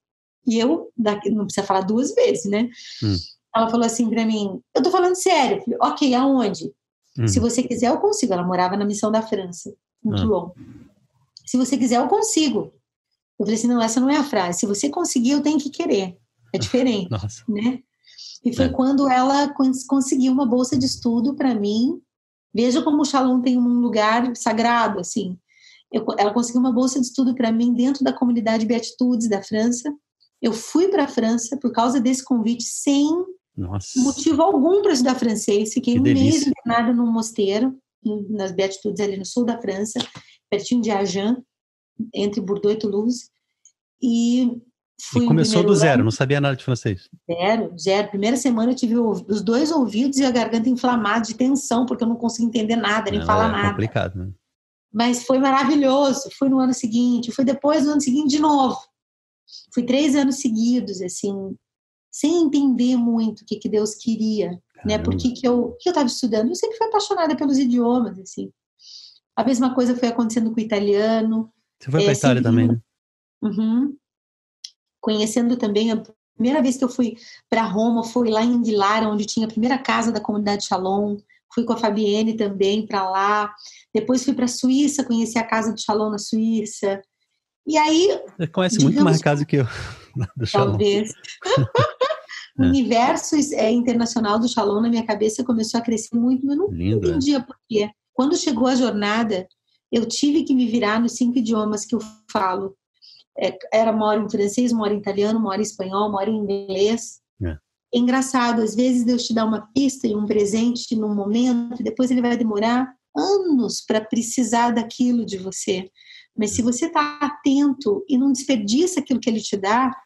B: E eu, daqui, não precisa falar duas vezes, né? Hum. Ela falou assim para mim: Eu tô falando sério. Eu falei, ok, aonde? Hum. Se você quiser, eu consigo. Ela morava na missão da França, em Toulon. Ah. Se você quiser, eu consigo. Eu falei assim, não, essa não é a frase. Se você conseguir, eu tenho que querer. É <laughs> diferente, Nossa. né? E foi é. quando ela conseguiu uma bolsa de estudo para mim. Veja como o Shalom tem um lugar sagrado, assim. Eu, ela conseguiu uma bolsa de estudo para mim dentro da comunidade Beatitudes da França. Eu fui para a França por causa desse convite, sem Nossa. motivo algum para estudar francês. Fiquei que um delícia. mês internada num mosteiro, nas Beatitudes, ali no sul da França pertinho de Agen, entre Bordeaux e Toulouse. E
A: fui e começou do zero, ano, não sabia nada de francês?
B: Zero, zero. Primeira semana eu tive os dois ouvidos e a garganta inflamada de tensão, porque eu não conseguia entender nada, nem não, falar é nada.
A: complicado, né?
B: Mas foi maravilhoso. Fui no ano seguinte, fui depois no ano seguinte de novo. Fui três anos seguidos, assim, sem entender muito o que, que Deus queria, Caramba. né? Por que, que eu estava estudando. Eu sempre fui apaixonada pelos idiomas, assim. A mesma coisa foi acontecendo com o italiano.
A: Você foi para a é, Itália também, né?
B: Uhum. Conhecendo também, a primeira vez que eu fui para Roma foi lá em Vilara, onde tinha a primeira casa da comunidade Shalom. Fui com a Fabienne também para lá. Depois fui para a Suíça, conheci a casa do Shalom na Suíça. E aí.
A: Você conhece digamos, muito mais casa que eu. <laughs>
B: Do Shalom. Talvez. <laughs> o é. universo é, internacional do Shalom na minha cabeça começou a crescer muito, mas eu não Lindo, é. entendia é. por quê. Quando chegou a jornada, eu tive que me virar nos cinco idiomas que eu falo. É, era moro em francês, moro em italiano, moro em espanhol, moro em inglês. É. é engraçado, às vezes Deus te dá uma pista e um presente num momento, e depois ele vai demorar anos para precisar daquilo de você. Mas se você está atento e não desperdiça aquilo que ele te dá,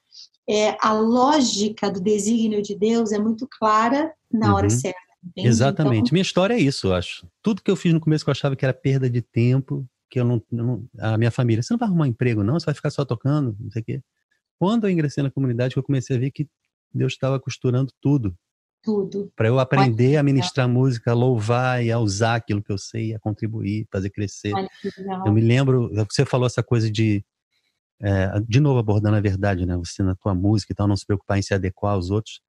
B: é, a lógica do desígnio de Deus é muito clara na uhum. hora certa.
A: Entende? Exatamente. Então... Minha história é isso, eu acho. Tudo que eu fiz no começo que eu achava que era perda de tempo, que eu não, não, A minha família, você não vai arrumar um emprego, não, você vai ficar só tocando, não sei o quê. Quando eu ingressei na comunidade, eu comecei a ver que Deus estava costurando tudo.
B: Tudo.
A: Para eu aprender a ministrar música, a louvar e a usar aquilo que eu sei, a contribuir, fazer crescer. Eu me lembro, você falou essa coisa de. É, de novo abordando a verdade, né? Você na tua música e tal, não se preocupar em se adequar aos outros.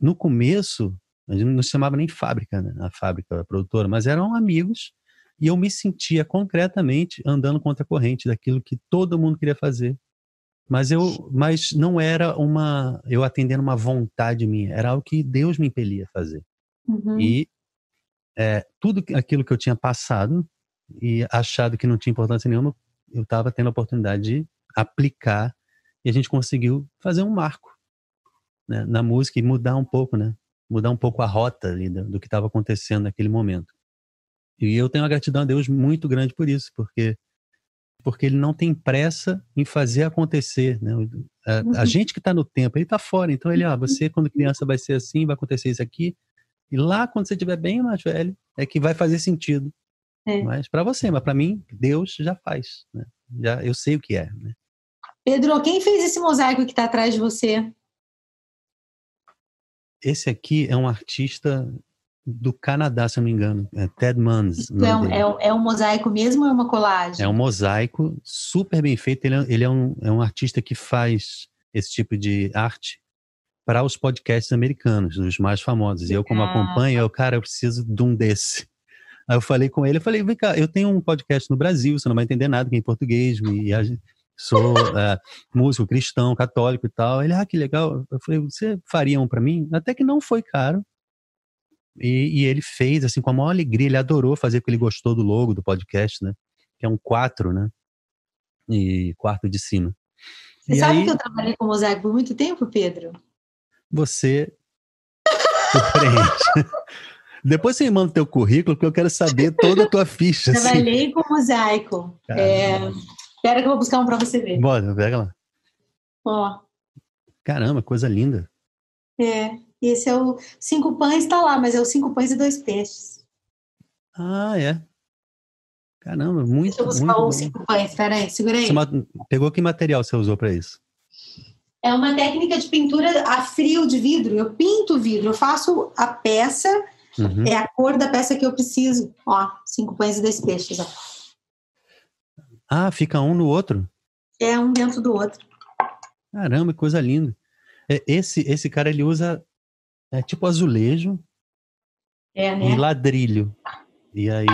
A: No começo, a gente não se chamava nem fábrica, né? a fábrica, a produtora, mas eram amigos e eu me sentia concretamente andando contra a corrente daquilo que todo mundo queria fazer. Mas eu, mas não era uma, eu atendendo uma vontade minha, era algo que Deus me impelia a fazer. Uhum. E é, tudo aquilo que eu tinha passado e achado que não tinha importância nenhuma, eu estava tendo a oportunidade de aplicar e a gente conseguiu fazer um marco né, na música e mudar um pouco, né? Mudar um pouco a rota ali do, do que estava acontecendo naquele momento. E eu tenho uma gratidão a Deus muito grande por isso, porque porque ele não tem pressa em fazer acontecer, né? A, a uhum. gente que está no tempo, ele está fora, então ele, ah, você quando criança vai ser assim, vai acontecer isso aqui, e lá quando você estiver bem mais velho, é que vai fazer sentido. É. Mas para você, mas para mim, Deus já faz, né? Já eu sei o que é, né?
B: Pedro, quem fez esse mosaico que está atrás de você?
A: Esse aqui é um artista do Canadá, se eu não me engano. É Ted Manns.
B: Então, é, é, um mosaico mesmo ou é uma colagem?
A: É um mosaico super bem feito. Ele, é, ele é, um, é um artista que faz esse tipo de arte para os podcasts americanos, os mais famosos. E eu, como ah. acompanho, eu, cara, eu preciso de um desse. Aí eu falei com ele, eu falei, vem cá, eu tenho um podcast no Brasil, você não vai entender nada que é em português, e a, sou é, músico cristão, católico e tal. Ele, ah, que legal. Eu falei, você faria um para mim? Até que não foi caro. E, e, ele fez, assim, com a maior alegria, ele adorou fazer, porque ele gostou do logo do podcast, né? Que é um quatro, né? E quarto de cima.
B: Você e sabe aí, que eu trabalhei com mosaico por muito tempo, Pedro?
A: Você surpreende. <laughs> Depois você me manda o teu currículo, porque eu quero saber toda a tua ficha. <laughs>
B: Trabalhei assim. com mosaico. É, espera que eu vou buscar um para você ver.
A: Bora, pega lá.
B: Ó.
A: Caramba, coisa linda.
B: É, esse é o cinco pães, está lá, mas é o cinco pães e dois peixes.
A: Ah, é. Caramba, muito. Deixa eu
B: buscar
A: muito
B: o cinco pães, peraí, segura aí. Você
A: pegou que material você usou para isso?
B: É uma técnica de pintura a frio de vidro. Eu pinto o vidro, eu faço a peça Uhum. É a cor da peça que eu preciso. Ó, cinco pães e dois peixes. Ó.
A: Ah, fica um no outro?
B: É, um dentro do outro.
A: Caramba, que coisa linda. É, esse, esse cara, ele usa é, tipo azulejo
B: é, né?
A: e ladrilho. E aí...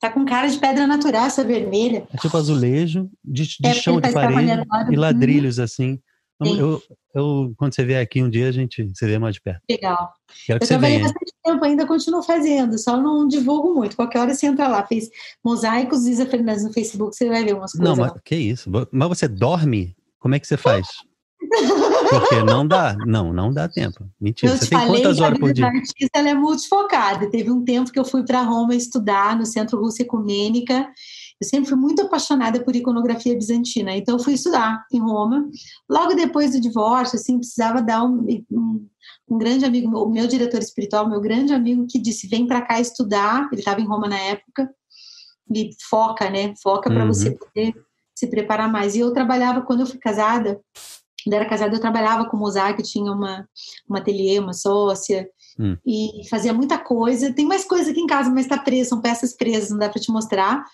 B: Tá com cara de pedra natural, essa vermelha.
A: É tipo azulejo, de, de é, chão de parede e ladrilhos, assim. Eu, eu, quando você vier aqui um dia, a gente se vê mais de perto.
B: Legal. Quero que eu você trabalhei venha. bastante tempo, ainda continuo fazendo, só não divulgo muito. Qualquer hora você entra lá, fez mosaicos Isa Fernandes no Facebook, você vai ver umas coisas.
A: Não, mas que isso? Mas você dorme? Como é que você faz? <laughs> Porque não dá, não, não dá tempo. Mentira, eu você tem falei, quantas horas por dia? A
B: artista ela é multifocada. Teve um tempo que eu fui para Roma estudar no Centro Rússia Ecumênica eu sempre fui muito apaixonada por iconografia bizantina, então eu fui estudar em Roma. Logo depois do divórcio, assim, precisava dar um, um, um grande amigo, o meu diretor espiritual, meu grande amigo, que disse: vem para cá estudar. Ele estava em Roma na época. E foca, né? Foca para uhum. você poder se preparar mais. E eu trabalhava, quando eu fui casada, quando era casada, eu trabalhava com o Mosaic, tinha uma, uma ateliê, uma sócia, hum. e fazia muita coisa. Tem mais coisa aqui em casa, mas está preso, são peças presas, não dá para te mostrar.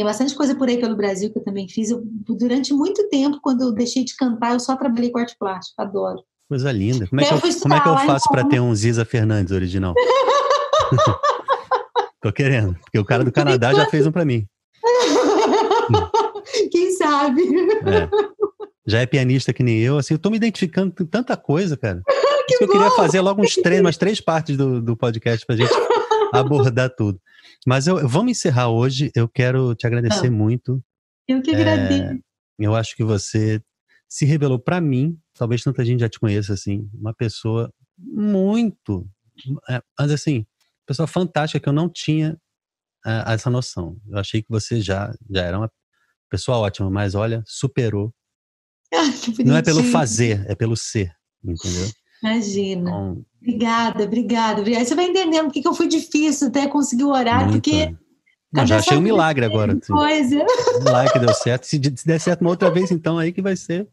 B: Tem bastante coisa por aí pelo Brasil que eu também fiz. Eu, durante muito tempo, quando eu deixei de cantar, eu só trabalhei com arte plástica, adoro.
A: Coisa linda. Como é que eu, eu como é que eu faço para ter um Ziza Fernandes original? <laughs> Tô querendo, porque o cara do Canadá já fez um para mim. <laughs>
B: Quem sabe?
A: É. Já é pianista que nem eu, assim, eu tô me identificando com tanta coisa, cara. <laughs> que eu queria fazer logo uns três, umas três partes do, do podcast pra gente abordar tudo. Mas eu, vamos encerrar hoje. Eu quero te agradecer ah, muito.
B: Eu que agradeço. É,
A: eu acho que você se revelou para mim, talvez tanta gente já te conheça assim, uma pessoa muito, é, mas assim, pessoa fantástica que eu não tinha é, essa noção. Eu achei que você já já era uma pessoa ótima, mas olha, superou. <laughs>
B: Ah,
A: não é pelo fazer, é pelo ser, entendeu?
B: Imagina. Então, obrigada, obrigada. Aí você vai entendendo por que eu fui difícil até conseguir o horário, muito. porque.
A: Já achei um milagre agora.
B: Coisa.
A: Um milagre que deu certo. Se, der certo uma outra vez, então aí que vai ser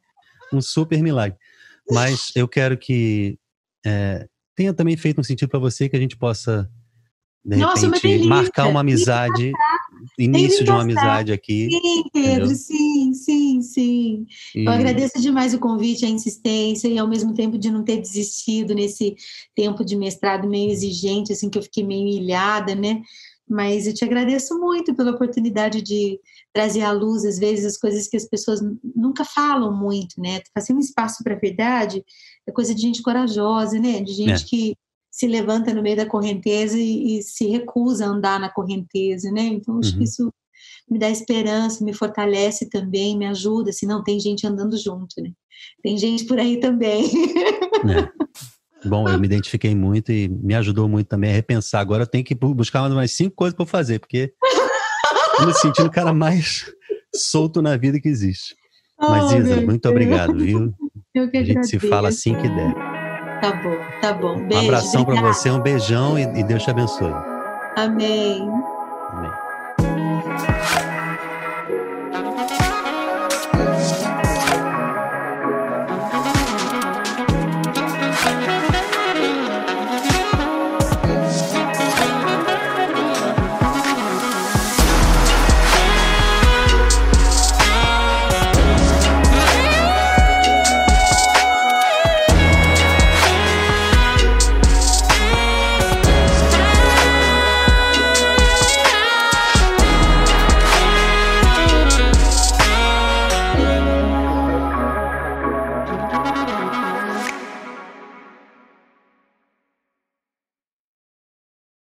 A: um super milagre. Mas eu quero que é, tenha também feito um sentido para você que a gente possa de Nossa, repente, marcar uma amizade, início de uma amizade aqui.
B: Sim, Pedro, entendeu? sim, sim, sim. E... Eu agradeço demais o convite, a insistência e ao mesmo tempo de não ter desistido nesse tempo de mestrado meio exigente, assim, que eu fiquei meio ilhada, né? Mas eu te agradeço muito pela oportunidade de trazer à luz, às vezes, as coisas que as pessoas nunca falam muito, né? Fazer um espaço para a verdade é coisa de gente corajosa, né? De gente é. que se levanta no meio da correnteza e, e se recusa a andar na correnteza, né? Então, acho uhum. que isso me dá esperança, me fortalece também, me ajuda. Se assim, não, tem gente andando junto, né? Tem gente por aí também.
A: É. <laughs> Bom, eu me identifiquei muito e me ajudou muito também a repensar. Agora eu tenho que buscar mais cinco coisas para fazer, porque eu me sentindo o cara mais solto na vida que existe. Mas, oh, Isa, muito obrigado, viu?
B: Eu que
A: a gente se fala assim que der.
B: Tá bom, tá bom.
A: Beijo. Um abração para você, um beijão e, e Deus te abençoe. Amém.
B: Amém.